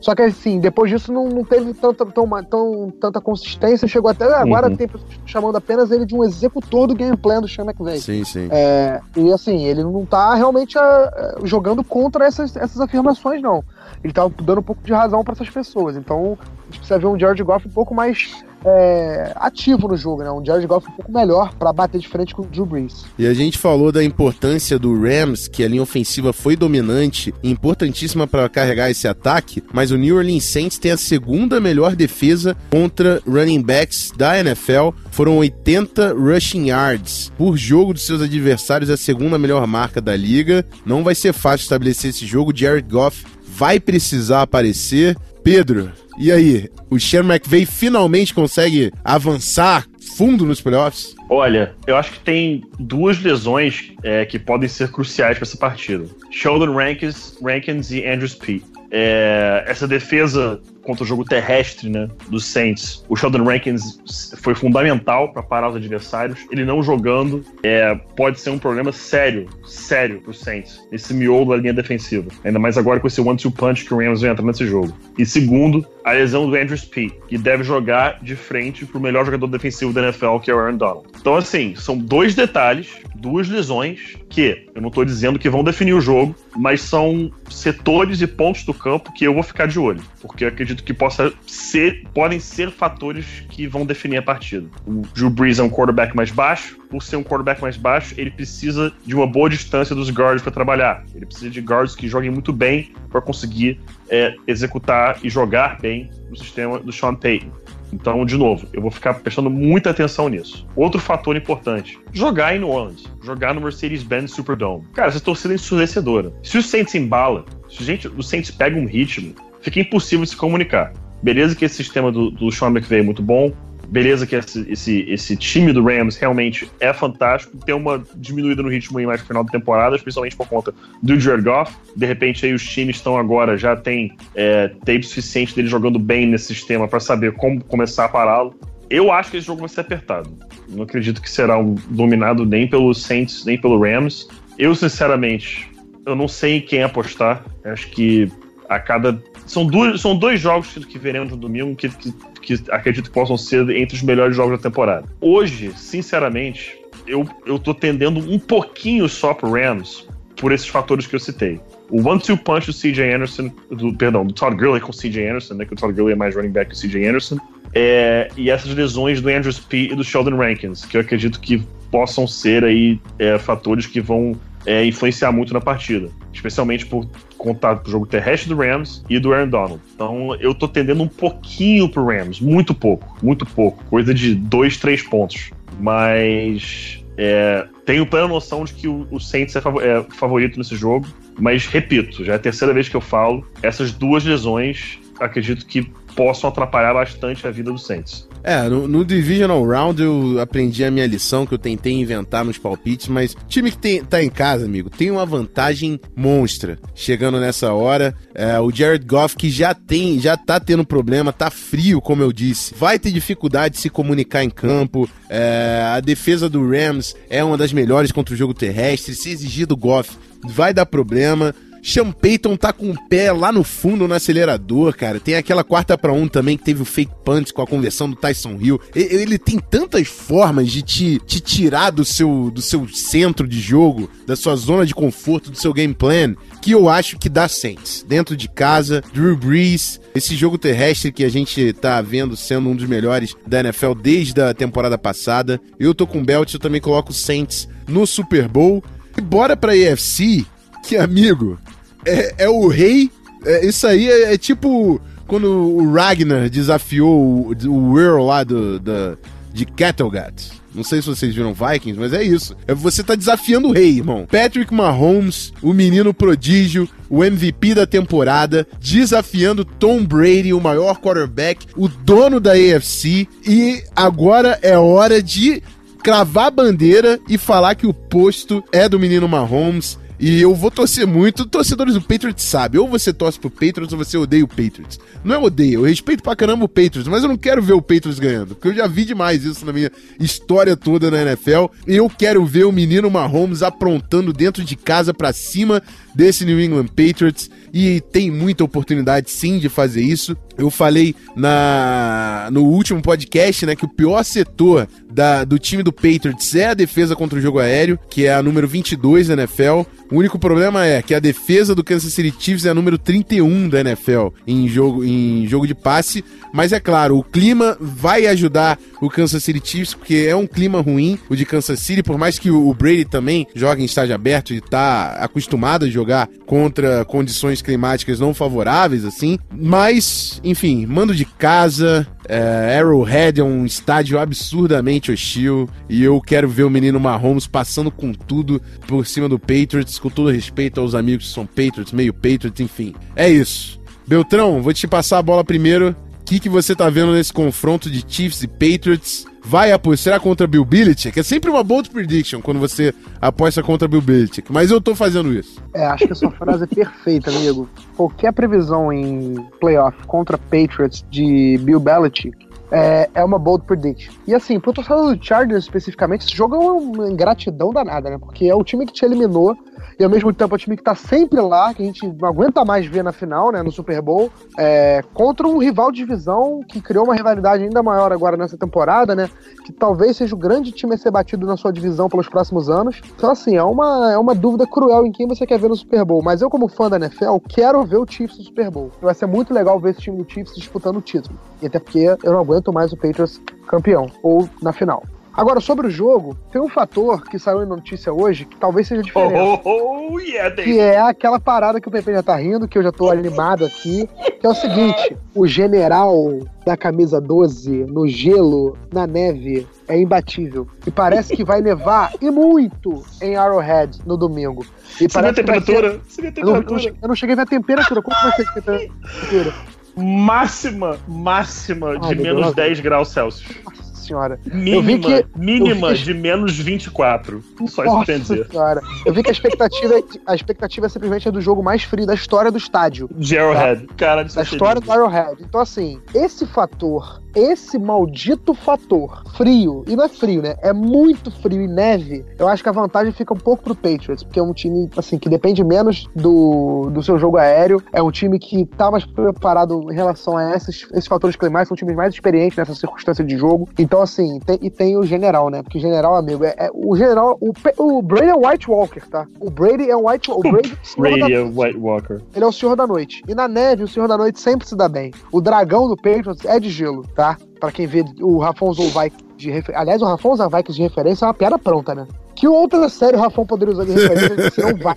só que assim, depois disso não, não teve tanta, tão, tão, tanta consistência, chegou até agora uhum. tem chamando apenas ele de um executor do gameplay do Sean McVay. Sim, sim. É, e assim, ele não tá realmente uh, jogando contra essas, essas afirmações, não. Ele tá dando um pouco de razão para essas pessoas. Então, a gente precisa ver um George Goff um pouco mais é, ativo no jogo, né? Um Jared Goff um pouco melhor para bater de frente com o Drew Brees. E a gente falou da importância do Rams, que a linha ofensiva foi dominante importantíssima para carregar esse ataque, mas o New Orleans Saints tem a segunda melhor defesa contra running backs da NFL. Foram 80 rushing yards por jogo dos seus adversários, a segunda melhor marca da liga. Não vai ser fácil estabelecer esse jogo. Jared Goff vai precisar aparecer. Pedro, e aí, o Sean McVay finalmente consegue avançar fundo nos playoffs? Olha, eu acho que tem duas lesões é, que podem ser cruciais para essa partida: Sheldon Rankins, Rankins e Andrews P. É, essa defesa contra o jogo terrestre né, dos Saints, o Sheldon Rankins foi fundamental para parar os adversários. Ele não jogando é, pode ser um problema sério, sério para os Saints, esse miolo da linha defensiva. Ainda mais agora com esse one-two punch que o Rams vai entrar nesse jogo. E segundo, a lesão do Andrew P, que deve jogar de frente para o melhor jogador defensivo da NFL, que é o Aaron Donald. Então, assim, são dois detalhes, duas lesões que eu não estou dizendo que vão definir o jogo, mas são setores e pontos do campo que eu vou ficar de olho, porque eu acredito acredito que possa ser, podem ser fatores que vão definir a partida. O Drew Brees é um quarterback mais baixo, por ser um quarterback mais baixo, ele precisa de uma boa distância dos guards para trabalhar. Ele precisa de guards que joguem muito bem para conseguir é, executar e jogar bem no sistema do Sean Payton. Então, de novo, eu vou ficar prestando muita atenção nisso. Outro fator importante: jogar em New Orleans, jogar no Mercedes-Benz Superdome. Cara, essa torcida é ensurdecedora. Se o Saints embala, se gente, o Saints pega um ritmo, fica impossível se comunicar. Beleza que esse sistema do, do Sean McVay é muito bom, beleza que esse, esse, esse, time do Rams realmente é fantástico, tem uma diminuída no ritmo aí mais no final da temporada, especialmente por conta do Jared Goff. De repente aí os times estão agora, já tem é, tape suficiente dele jogando bem nesse sistema para saber como começar a pará-lo. Eu acho que esse jogo vai ser apertado. Não acredito que será um dominado nem pelo Saints, nem pelo Rams. Eu, sinceramente, eu não sei em quem apostar. Acho que a cada são, duas, são dois jogos que veremos no domingo que, que, que acredito que possam ser entre os melhores jogos da temporada. Hoje, sinceramente, eu, eu tô tendendo um pouquinho só pro Rams por esses fatores que eu citei. O one-two punch do CJ Anderson, do, perdão, do Todd Gurley com o CJ Anderson, né? Que o Todd Gurley é mais running back que o CJ Anderson. É, e essas lesões do Andrew Speed e do Sheldon Rankins, que eu acredito que possam ser aí é, fatores que vão é, influenciar muito na partida. Especialmente por contar o jogo terrestre do Rams e do Aaron Donald. Então eu tô tendendo um pouquinho pro Rams, muito pouco, muito pouco. Coisa de dois, três pontos. Mas é, tenho plena noção de que o, Saints é, é, favorito nesse jogo, mas repito, já é a terceira vez que eu falo, essas duas lesões acredito que possam atrapalhar bastante a vida do Saints. É, no, no, Divisional Round eu aprendi a minha lição que eu tentei inventar nos palpites, mas time que tem, tá em casa, amigo, tem uma vantagem monstra. Chegando nessa hora, é, o Jared Goff que já tem, já tá tendo problema, tá frio, como eu disse, vai ter dificuldade de se comunicar em campo. É, a defesa do Rams é uma das melhores contra o jogo terrestre. Se exigir do Goff, vai dar problema. Sean Payton tá com o pé lá no fundo no acelerador, cara. Tem aquela quarta para um também que teve o fake punch com a conversão do Tyson Hill. Ele tem tantas formas de te, te tirar do seu, do seu centro de jogo, da sua zona de conforto, do seu game plan, que eu acho que dá Saints. Dentro de casa, Drew Brees, esse jogo terrestre que a gente tá vendo sendo um dos melhores da NFL desde a temporada passada. Eu tô com o Belt, eu também coloco o Saints no Super Bowl. E bora pra AFC, que amigo, é, é o rei. É, isso aí é, é, tipo quando o Ragnar desafiou o, Earl lá do, do, de Kettlegat. Não sei se vocês viram Vikings, mas é isso. É você tá desafiando o rei, irmão. Patrick Mahomes, o menino prodígio, o MVP da temporada, desafiando Tom Brady, o maior quarterback, o dono da AFC. E agora é hora de cravar a bandeira e falar que o posto é do menino Mahomes e eu vou torcer muito. Torcedores do Patriots sabem. Ou você torce pro Patriots ou você odeia o Patriots. Não é odeio, eu respeito pra caramba o Patriots, mas eu não quero ver o Patriots ganhando. Porque eu já vi demais isso na minha história toda na NFL. Eu quero ver o menino Mahomes aprontando dentro de casa pra cima desse New England Patriots e tem muita oportunidade sim de fazer isso. Eu falei na no último podcast, né, que o pior setor da, do time do Patriots é a defesa contra o jogo aéreo, que é a número 22 da NFL. O único problema é que a defesa do Kansas City Chiefs é a número 31 da NFL em jogo, em jogo de passe, mas é claro, o clima vai ajudar o Kansas City Chiefs, porque é um clima ruim, o de Kansas City, por mais que o Brady também jogue em estádio aberto e tá acostumado a jogar contra condições climáticas não favoráveis, assim. Mas, enfim, mando de casa, é, Arrowhead é um estádio absurdamente hostil e eu quero ver o menino Mahomes passando com tudo por cima do Patriots, com todo respeito aos amigos que são Patriots, meio Patriots, enfim. É isso. Beltrão, vou te passar a bola primeiro que, que você tá vendo nesse confronto de Chiefs e Patriots? Vai apostar contra Bill Belichick? É sempre uma bold prediction quando você aposta contra Bill Belichick, mas eu tô fazendo isso. É, acho que a sua frase é perfeita, amigo. Qualquer previsão em playoff contra Patriots de Bill Belichick é, é uma bold prediction. E assim, pro torcedor do Chargers especificamente, esse jogo é uma ingratidão danada, né? Porque é o time que te eliminou e ao mesmo tempo é um time que tá sempre lá, que a gente não aguenta mais ver na final, né, no Super Bowl, é, contra um rival de divisão que criou uma rivalidade ainda maior agora nessa temporada, né, que talvez seja o grande time a ser batido na sua divisão pelos próximos anos. Então, assim, é uma, é uma dúvida cruel em quem você quer ver no Super Bowl, mas eu, como fã da NFL, quero ver o Chiefs no Super Bowl. Vai ser muito legal ver esse time do Chiefs disputando o título. E até porque eu não aguento mais o Patriots campeão, ou na final. Agora, sobre o jogo, tem um fator que saiu em notícia hoje que talvez seja diferente. Oh, oh, oh yeah, que é aquela parada que o Pepe já tá rindo, que eu já tô animado aqui, que é o seguinte: o general da camisa 12 no gelo, na neve, é imbatível. E parece que vai nevar e muito em Arrowhead no domingo. E Você viu a temperatura? Você viu a temperatura? Eu não, eu não cheguei a ver a temperatura. Vai ser a temperatura? Máxima, máxima de menos 10 graus Celsius senhora. Mínima, que, mínima vi... de menos 24. Só isso eu dizer. Senhora. Eu vi que a expectativa, é a expectativa é simplesmente é do jogo mais frio da história do estádio. De Arrowhead. Tá? Cara, da história do Arrowhead. Então, assim, esse fator esse maldito fator frio, e não é frio, né? É muito frio e neve, eu acho que a vantagem fica um pouco pro Patriots, porque é um time, assim, que depende menos do, do seu jogo aéreo, é um time que tá mais preparado em relação a esses, esses fatores climáticos, são times mais experientes nessa circunstância de jogo. Então, assim, tem, e tem o general, né? Porque o general, amigo, é, é o general, o, o Brady é um White Walker, tá? O Brady é um White O Brady, Brady é White Walker. Ele é o Senhor da Noite. E na neve, o Senhor da Noite sempre se dá bem. O dragão do Patriots é de gelo, tá? Pra quem vê o Rafão usou o Vikings de referência. Aliás, o usar Vikings de referência é uma piada pronta, né? Que outra série o Rafão poderia usar de referência se não vai.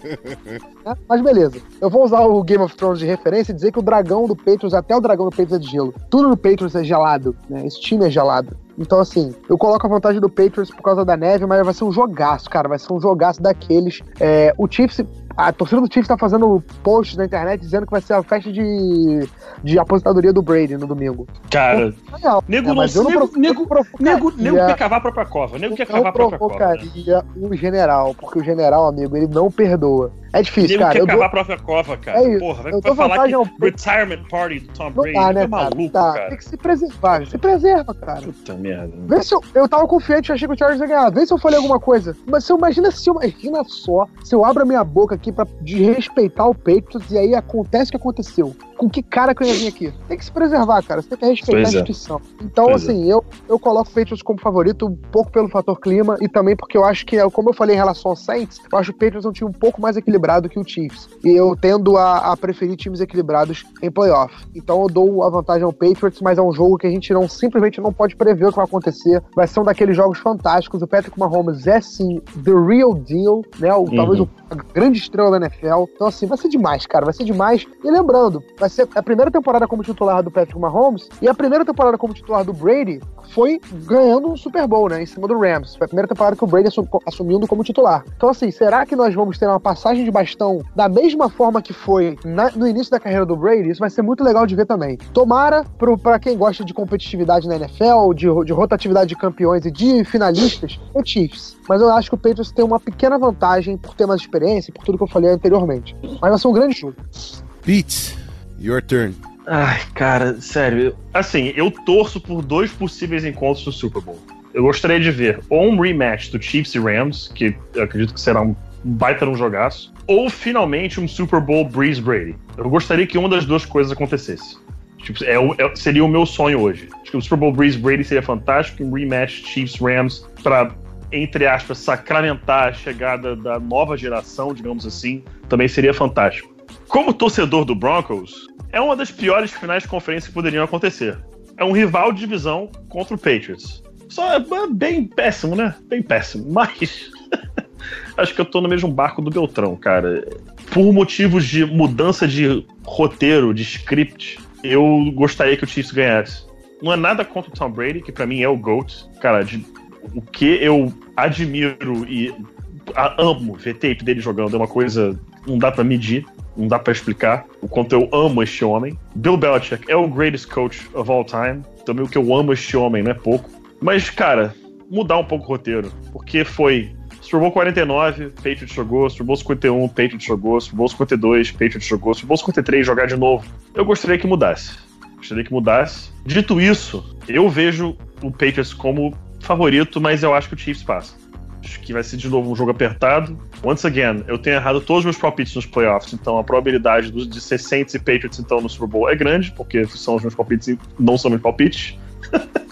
Né? Mas beleza. Eu vou usar o Game of Thrones de referência e dizer que o dragão do Patriots, até o dragão do Patriots é de gelo. Tudo no Patriots é gelado, né? Esse time é gelado. Então, assim, eu coloco a vantagem do Patriots por causa da neve, mas vai ser um jogaço, cara. Vai ser um jogaço daqueles. É, o Chiefs a torcida do Chiefs tá fazendo posts na internet dizendo que vai ser a festa de, de aposentadoria do Brady no domingo. Cara, nego né? não não nego, nego, provocaria- nego, nego quer cavar a própria cova. Nego quer cavar a própria cova. O general, porque o general, amigo, ele não perdoa. É difícil, Nego cara. quer Eu dou, cavar a própria cova, cara. É isso. Porra, vai, Eu vai dou falar que ao- retirement party do Tom não Brady. dá, né, cara? maluco, Tá, cara. Tem que se preservar. Se preserva, cara. Puta merda. Vê se eu, eu tava confiante, eu achei que o Chargers ia ganhar. Vê se eu falei alguma coisa. Mas se eu imagina se eu imagina só, se eu abro a minha boca aqui pra desrespeitar o Patriots e aí acontece o que aconteceu. Com que cara que eu ia vir aqui? Tem que se preservar, cara. Você tem que respeitar Pois a é. instituição. Então, Pois assim, eu, eu coloco o Patriots como favorito um pouco pelo fator clima e também porque eu acho que, como eu falei em relação ao Saints, eu acho o Patriots um time um pouco mais equilibrado que o Chiefs. E eu tendo a, a preferir times equilibrados em playoff. Então eu dou a vantagem ao Patriots, mas é um jogo que a gente não simplesmente não pode prever o que vai acontecer. Vai ser um daqueles jogos fantásticos. O Patrick Mahomes é sim the real deal, né? O, Talvez o, a grande estrela da NFL. Então, assim, vai ser demais, cara. Vai ser demais. E lembrando, vai ser a primeira temporada como titular do Patrick Mahomes e a primeira temporada como titular do Brady foi ganhando um Super Bowl, né? Em cima do Rams. Foi a primeira temporada que o Brady assum- assumindo como titular. Então, assim, será que nós vamos ter uma passagem de bastão da mesma forma que foi na- no início da carreira do Brady? Isso vai ser muito legal de ver também. Tomara, pro, pra quem gosta de competitividade na NFL, de, de rotatividade de campeões e de finalistas, o Chiefs. Mas eu acho que o Patriots tem uma pequena vantagem por ter mais experiência, por tudo que eu falei anteriormente. Mas vai ser um grande jogo. Pete, your turn. Ai, cara, sério. Assim, eu torço por dois possíveis encontros no Super Bowl. Eu gostaria de ver ou um rematch do Chiefs e Rams, que eu acredito que será um baita um jogaço, ou finalmente um Super Bowl Breeze Brady. Eu gostaria que uma das duas coisas acontecesse. Tipo, é é- seria o meu sonho hoje. Acho que o Super Bowl Breeze Brady seria fantástico, um rematch Chiefs Rams para entre aspas sacramentar a chegada da nova geração, digamos assim, também seria fantástico. Como torcedor do Broncos, é uma das piores finais de conferência que poderiam acontecer. É um rival de divisão contra o Patriots. Só é bem péssimo, né? Bem péssimo. Mas [LAUGHS] acho que eu tô no mesmo barco do Beltrão, cara. Por motivos de mudança de roteiro, de script, eu gostaria que o Chiefs ganhasse. Não é nada contra o Tom Brady, que pra mim é o GOAT. Cara, de- o que eu admiro e a- amo ver tape dele jogando é uma coisa não dá pra medir, não dá pra explicar o quanto eu amo este homem. Bill Belichick é o greatest coach of all time. Também o que eu amo este homem não é pouco. Mas, cara, mudar um pouco o roteiro, porque foi Super Bowl 49, Patriots jogou, Super Bowl 51, Patriots jogou, Super Bowl 52, Patriots jogou, Super Bowl 53, jogar de novo. Eu gostaria que mudasse. Gostaria que mudasse. Dito isso, eu vejo o Patriots como favorito, mas eu acho que o Chiefs passa. Acho que vai ser de novo um jogo apertado. Once again, eu tenho errado todos os meus palpites nos playoffs, então a probabilidade de ser Saints e Patriots então no Super Bowl é grande, porque são os meus palpites e não são meus palpites. [LAUGHS]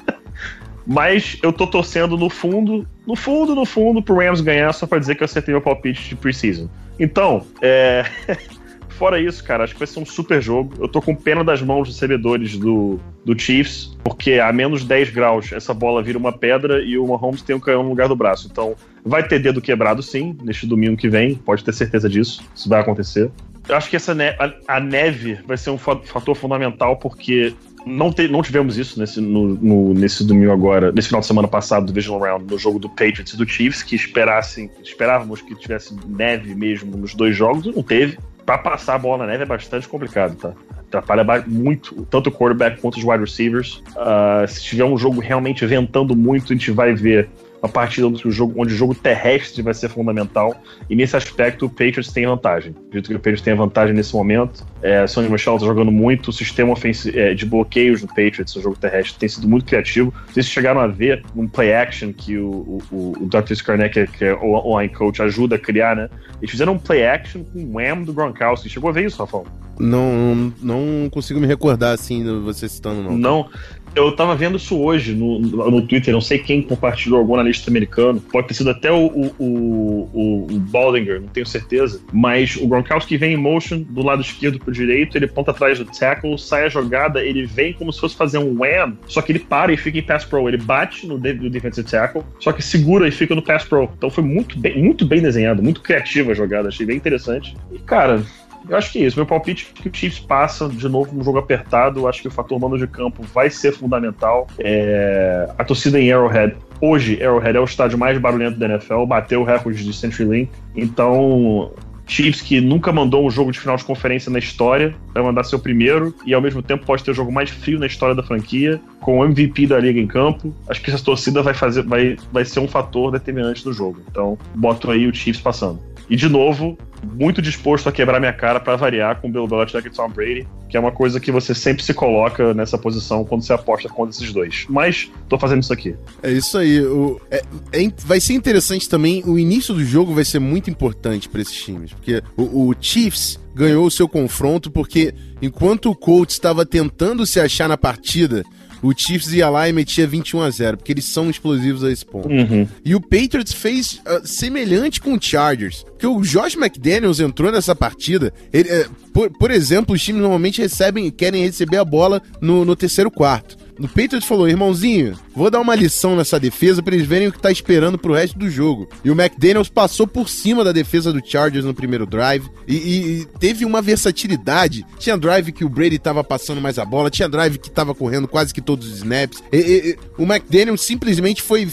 Mas eu tô torcendo no fundo, no fundo, no fundo, pro Rams ganhar só pra dizer que eu acertei meu palpite de preseason. Então, é. [LAUGHS] Fora isso, cara, acho que vai ser um super jogo. Eu tô com pena das mãos dos recebedores do, do Chiefs, porque a menos 10 graus essa bola vira uma pedra e o Mahomes tem um canhão no lugar do braço. Então, vai ter dedo quebrado sim, neste domingo que vem, pode ter certeza disso. Isso vai acontecer. Eu acho que essa a, a neve vai ser um fa- fator fundamental, porque não, te- não tivemos isso nesse, no, no- nesse domingo agora, nesse final de semana passado do Divisional Round, no jogo do Patriots e do Chiefs, que esperassem, esperávamos que tivesse neve mesmo nos dois jogos, e não teve. Pra passar a bola na neve é bastante complicado, tá? Atrapalha muito tanto o quarterback quanto os wide receivers. Ah, se tiver um jogo realmente ventando muito, a gente vai ver uma partida onde o jogo, onde o jogo terrestre vai ser fundamental. E nesse aspecto, o Patriots tem vantagem. Acredito que o Patriots tem vantagem nesse momento. É, Sonny Michel está jogando muito. O sistema é, de bloqueios do Patriots, o jogo terrestre, tem sido muito criativo. Vocês chegaram a ver um play action que o, o, o Dr. Skarnek, que é o online coach, ajuda a criar, né? Eles fizeram um play action com o Wham do Gronkowski. Chegou a ver isso, Rafael? Não, não consigo me recordar assim, você citando, não. Não. Eu tava vendo isso hoje no, no Twitter, não sei quem compartilhou, algum analista americano. Pode ter sido até o, o, o, o Baldinger, não tenho certeza. Mas o Gronkowski vem em motion do lado esquerdo pro direito, ele ponta atrás do tackle, sai a jogada, ele vem como se fosse fazer um wham, só que ele para e fica em pass pro. Ele bate no, no defensive tackle, só que segura e fica no pass pro. Então foi muito bem, muito bem desenhado, muito criativa a jogada, achei bem interessante. E cara, eu acho que é isso. Meu palpite é que o Chiefs passa de novo um jogo apertado. Acho que o fator mando de campo vai ser fundamental. É... A torcida em Arrowhead. Hoje, Arrowhead é o estádio mais barulhento da NFL, bateu o recorde de CenturyLink. Então, Chiefs que nunca mandou um jogo de final de conferência na história, vai mandar seu primeiro e ao mesmo tempo pode ter o jogo mais frio na história da franquia, com o MVP da liga em campo. Acho que essa torcida vai fazer, vai, vai ser um fator determinante do jogo. Então, boto aí o Chiefs passando. E de novo, muito disposto a quebrar minha cara para variar com Bill Belichick e Tom Brady, que é uma coisa que você sempre se coloca nessa posição quando você aposta contra esses dois. Mas tô fazendo isso aqui. É isso aí. O, é, é, vai ser interessante também. O início do jogo vai ser muito importante para esses times, porque o, o Chiefs ganhou o seu confronto porque enquanto o Colts estava tentando se achar na partida o Chiefs ia lá e metia 21 a 0 porque eles são explosivos a esse ponto. Uhum. E o Patriots fez uh, semelhante com o Chargers, porque o Josh McDaniels entrou nessa partida. Ele, uh, por, por, exemplo, os times normalmente recebem, querem receber a bola no, no terceiro quarto o Patriots falou: irmãozinho, vou dar uma lição nessa defesa para eles verem o que tá esperando pro resto do jogo. E o McDaniels passou por cima da defesa do Chargers no primeiro drive e, e, e teve uma versatilidade. Tinha drive que o Brady tava passando mais a bola, tinha drive que tava correndo quase que todos os snaps. E, o McDaniels simplesmente foi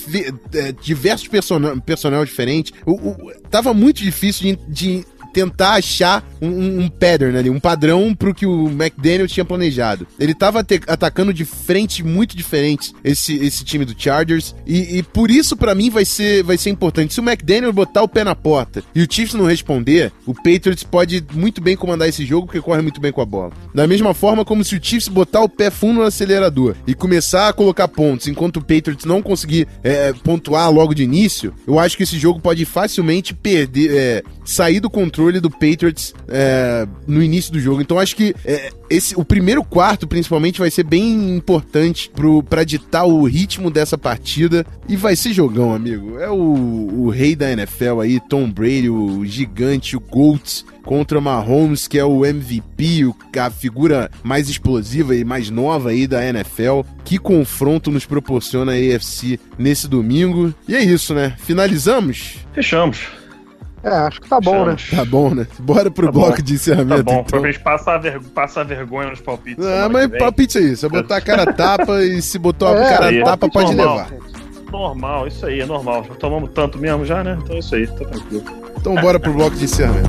é, diversos personagens personal diferentes. O, o, tava muito difícil de, de tentar achar um, um, pattern ali, um padrão pro que o McDaniel tinha planejado. Ele tava atacando de frente muito diferentes esse, esse time do Chargers e, e por isso para mim vai ser, vai ser importante. Se o McDaniel botar o pé na porta e o Chiefs não responder, o Patriots pode muito bem comandar esse jogo porque corre muito bem com a bola. Da mesma forma como se o Chiefs botar o pé fundo no acelerador e começar a colocar pontos enquanto o Patriots não conseguir é, pontuar logo de início, eu acho que esse jogo pode facilmente perder, é, sair do controle do Patriots é, no início do jogo. Então acho que é, esse, o primeiro quarto, principalmente, vai ser bem importante para ditar o ritmo dessa partida. E vai ser jogão, amigo. É o, o rei da NFL aí, Tom Brady, o gigante, o GOAT contra Mahomes, que é o MVP, a figura mais explosiva e mais nova aí da NFL. Que confronto nos proporciona a AFC nesse domingo. E é isso, né? Finalizamos? Fechamos. É, acho que tá bom, né? Tá bom, né? Bora pro tá bloco bom. de encerramento. Tá bom, então. pra gente passar a, ver... passar a vergonha nos palpites. Ah, mas palpite é isso. É botar a cara tapa e se botou a é, cara aí, tapa, pode normal. levar. Normal, isso aí, é normal. Já tomamos tanto mesmo já, né? Então é isso aí, tá tranquilo. Então bora pro bloco de encerramento.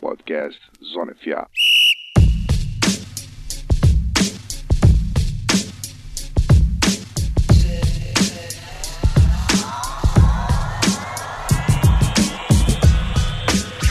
Podcast Zona FA.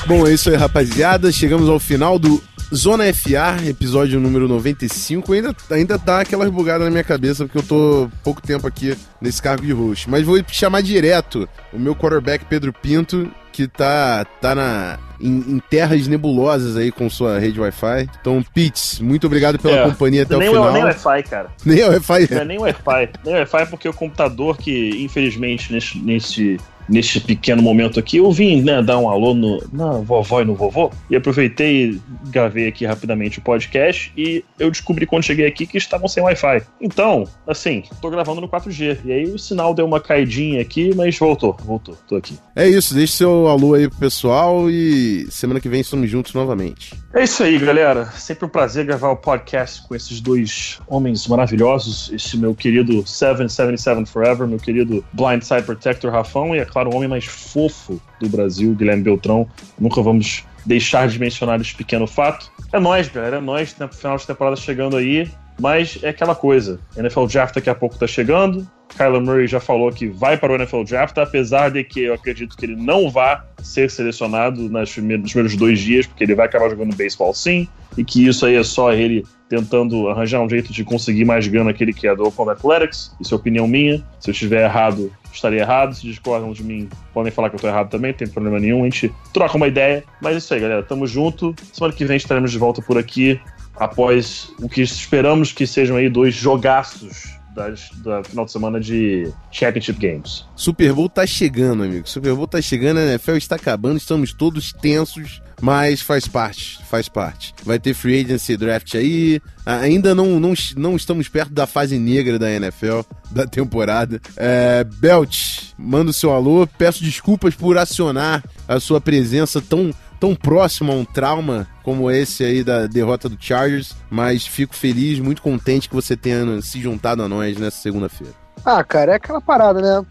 Bom, é isso aí, rapaziada. Chegamos ao final do Zona FA, episódio número 95. Ainda, ainda tá aquelas bugadas na minha cabeça, porque eu tô pouco tempo aqui nesse cargo de host. Mas vou chamar direto o meu quarterback Pedro Pinto, que tá, tá na, em, em, terras nebulosas aí com sua rede Wi-Fi. Então, Pitts, muito obrigado pela é, companhia até o final. Nem Wi-Fi, cara. Nem o Wi-Fi. Não é nem o Wi-Fi. Nem o Wi-Fi porque o computador que, infelizmente, nesse, nesse neste pequeno momento aqui, eu vim né, dar um alô no, na vovó e no vovô e aproveitei e gravei aqui rapidamente o podcast e eu descobri quando cheguei aqui que estavam sem Wi-Fi. Então, assim, tô gravando no 4G. E aí o sinal deu uma caidinha aqui, mas voltou, voltou, tô aqui. É isso, deixe seu alô aí pro pessoal e semana que vem estamos juntos novamente. É isso aí, galera. Sempre um prazer gravar o podcast com esses dois homens maravilhosos. Esse meu querido 777 Forever, meu querido Blindside Protector Rafão e, é claro, o homem mais fofo do Brasil, Guilherme Beltrão. Nunca vamos deixar de mencionar esse pequeno fato. É nós, galera, é nós, final de temporada chegando aí. Mas é aquela coisa. NFL Draft daqui a pouco tá chegando. Kyler Murray já falou que vai para o NFL Draft, apesar de que eu acredito que ele não vá ser selecionado nos primeiros dois dias, porque ele vai acabar jogando beisebol sim, e que isso aí é só ele tentando arranjar um jeito de conseguir mais grana que ele quer do Oakland Athletics. Isso é opinião minha. Se eu estiver errado, estaria errado. Se discordam de mim, podem falar que eu estou errado também, não tem problema nenhum. A gente troca uma ideia. Mas é isso aí, galera. Tamo junto. Semana que vem estaremos de volta por aqui após o que esperamos que sejam aí dois jogaços das, da final de semana de Championship Games. Super Bowl tá chegando, amigo. Super Bowl tá chegando, a NFL está acabando, estamos todos tensos, mas faz parte, faz parte. Vai ter free agency draft aí. Ainda não, não, não estamos perto da fase negra da NFL, da temporada. É, Belt, manda o seu alô. Peço desculpas por acionar a sua presença tão tão próximo a um trauma como esse aí da derrota do Chargers, mas fico feliz, muito contente que você tenha se juntado a nós nessa segunda-feira. Ah, cara, é aquela parada, né?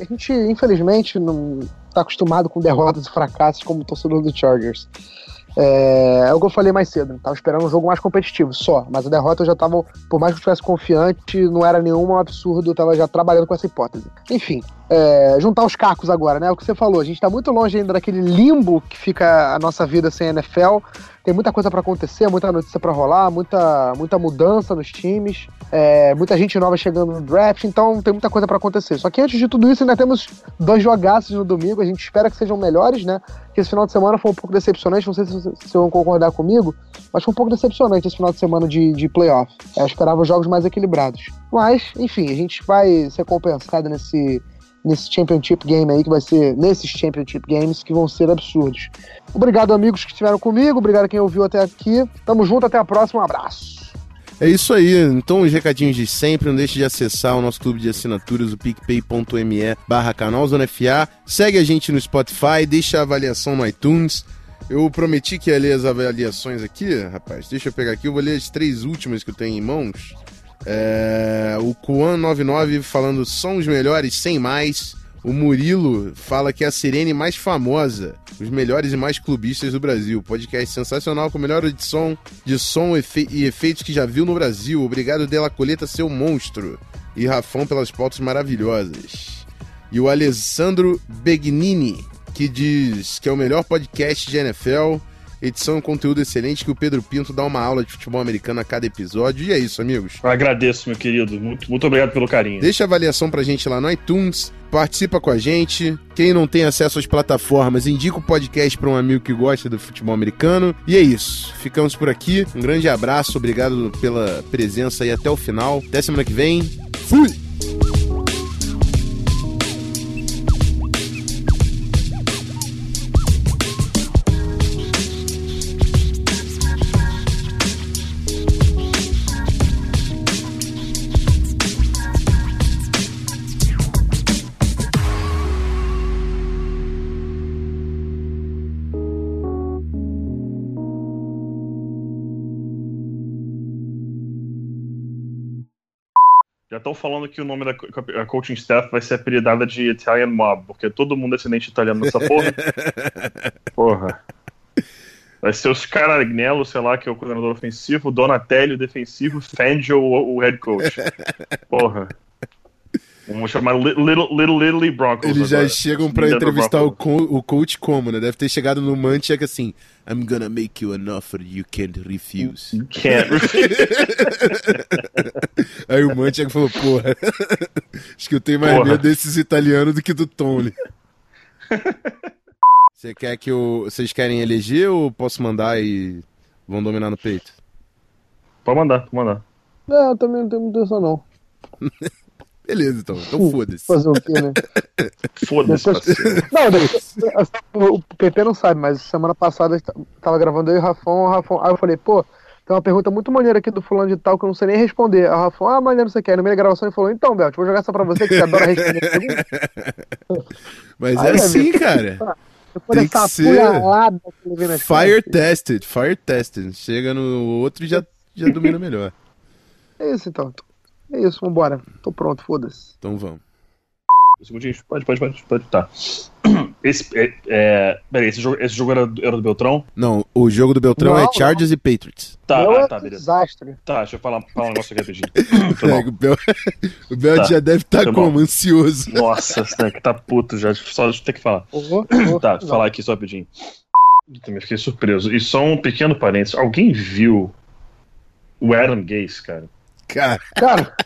A gente, infelizmente, não tá acostumado com derrotas e fracassos como torcedor do Chargers. É, é o que eu falei mais cedo, tava esperando um jogo mais competitivo só, mas a derrota eu já tava, por mais que eu estivesse confiante, não era nenhum absurdo, eu tava já trabalhando com essa hipótese. Enfim, é, juntar os cacos agora, né? O que você falou, a gente tá muito longe ainda daquele limbo que fica a nossa vida sem NFL. Tem muita coisa para acontecer, muita notícia para rolar, muita, muita mudança nos times, é, muita gente nova chegando no draft, então tem muita coisa para acontecer. Só que antes de tudo isso, ainda temos dois jogaços no domingo, a gente espera que sejam melhores, né? Que esse final de semana foi um pouco decepcionante, não sei se vocês vão concordar comigo, mas foi um pouco decepcionante esse final de semana de, de playoff. É, eu esperava jogos mais equilibrados. Mas, enfim, a gente vai ser compensado nesse nesse Championship Game aí, que vai ser nesses Championship Games que vão ser absurdos. Obrigado, amigos que estiveram comigo, obrigado a quem ouviu até aqui. Tamo junto, até a próxima, um abraço. É isso aí, então os recadinhos de sempre, não deixe de acessar o nosso clube de assinaturas, o picpay.me barra canal Zona FA. Segue a gente no Spotify, deixa a avaliação no iTunes. Eu prometi que ia ler as avaliações aqui, rapaz. Deixa eu pegar aqui, eu vou ler as três últimas que eu tenho em mãos. É, o Kuan99 falando são os melhores sem mais. O Murilo fala que é a sirene mais famosa, os melhores e mais clubistas do Brasil. Podcast sensacional com a melhor edição de som e efeitos que já viu no Brasil. Obrigado, Della Coleta, seu monstro. E Rafão pelas pautas maravilhosas. E o Alessandro Begnini, que diz que é o melhor podcast de NFL edição e conteúdo excelente que o Pedro Pinto dá uma aula de futebol americano a cada episódio. E é isso, amigos. Eu agradeço, meu querido. Muito, muito obrigado pelo carinho. Deixa a avaliação pra gente lá no iTunes. Participa com a gente. Quem não tem acesso às plataformas, indica o podcast para um amigo que gosta do futebol americano. E é isso. Ficamos por aqui. Um grande abraço. Obrigado pela presença aí até o final. Até semana que vem. Fui! Falando que o nome da coaching staff vai ser apelidada de Italian Mob, porque todo mundo é descendente italiano nessa porra. [LAUGHS] porra. Vai ser os Caragnello, sei lá, que é o coordenador ofensivo, Donatelli, o defensivo, Fangio, o head coach. Porra. Vamos chamar Little Little, Little Broncos. Eles agora. já chegam para entrevistar o, co o coach como, né? Deve ter chegado no Manchek assim: I'm gonna make you an offer you can't refuse. You can't refuse. [LAUGHS] Aí o Manchek falou: Porra, [LAUGHS] acho que eu tenho mais Porra. medo desses italianos do que do Tony. [LAUGHS] Você quer que eu. Vocês querem eleger ou posso mandar e vão dominar no peito? Pode mandar, pode mandar. Não, eu também não tenho muita intenção, não. Beleza, então. Então foda-se. Fazer o quê, né? [LAUGHS] foda-se, Não, o PP não sabe, mas semana passada tava gravando eu e o Rafão, o Rafão. Aí eu falei, pô, tem uma pergunta muito maneira aqui do fulano de tal que eu não sei nem responder. Aí o Rafão, ah, maneiro você quer. No meio da gravação ele falou, então, Belt, vou jogar essa pra você que você adora responder. [LAUGHS] Mas Aí, é assim, cara. Tem que ser fire tested, fire tested. Chega no outro e já, já domina melhor. É isso então. É isso, vambora. Tô pronto, foda-se. Então vamos. Um segundinho. Pode, pode, pode, pode. Tá. [CLEARS THROAT] Esse, é, é, peraí, esse jogo, esse jogo era, do- era do Beltrão? Não, o jogo do Beltrão Não, é Chargers e Patriots. Tá, ah, é tá, um beleza. desastre. Tá, deixa eu falar, falar um negócio aqui rapidinho. [LAUGHS] Mal. o Bel, [LAUGHS] o Bel Tá. já deve estar Foi como? mal. Ansioso. Nossa, moleque tá puto já. Só deixa eu ter que falar. Oh, oh, Tá, não. falar aqui só rapidinho. Eu também fiquei surpreso. E só um pequeno parênteses. Alguém viu o Adam Gaze, cara? Cara, Cara,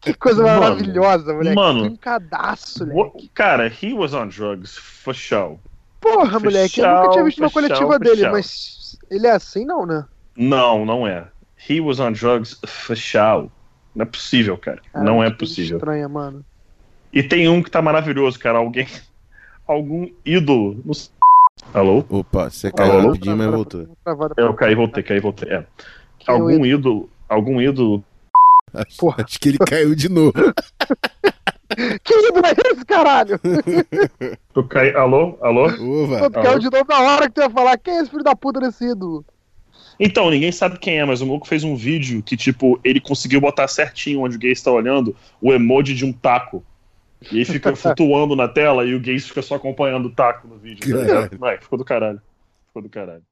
que coisa Mano, maravilhosa, moleque. mano. Que encadaço, moleque. What- Cara, he was on drugs for show. Porra, moleque, eu nunca tinha visto uma coletiva dele, mas ele é assim, não, né? Não, não é. He was on drugs for show. Não é possível, cara. Cara, não é possível. Estranha, mano. E tem um que tá maravilhoso, cara. Alguém. Algum ídolo. no- Alô? opa, você caiu Alô? rapidinho, mas voltou. Eu caí, voltei, caí, voltei. É. Algum ídolo. Algum ídolo. Acho, [LAUGHS] Porra. acho que ele caiu de novo. [LAUGHS] Que ídolo é esse, caralho? [LAUGHS] Eu caí. Alô? Alô? Ova. Tu caiu de novo na hora que tu ia falar. Quem é esse filho da puta desse ídolo? Então, ninguém sabe quem é, mas o maluco fez um vídeo que, tipo, ele conseguiu botar certinho onde o Gaze tá olhando o emoji de um taco. E aí fica flutuando na tela e o Gaze fica só acompanhando o taco no vídeo. Tá. Vai, ficou do caralho. Ficou do caralho.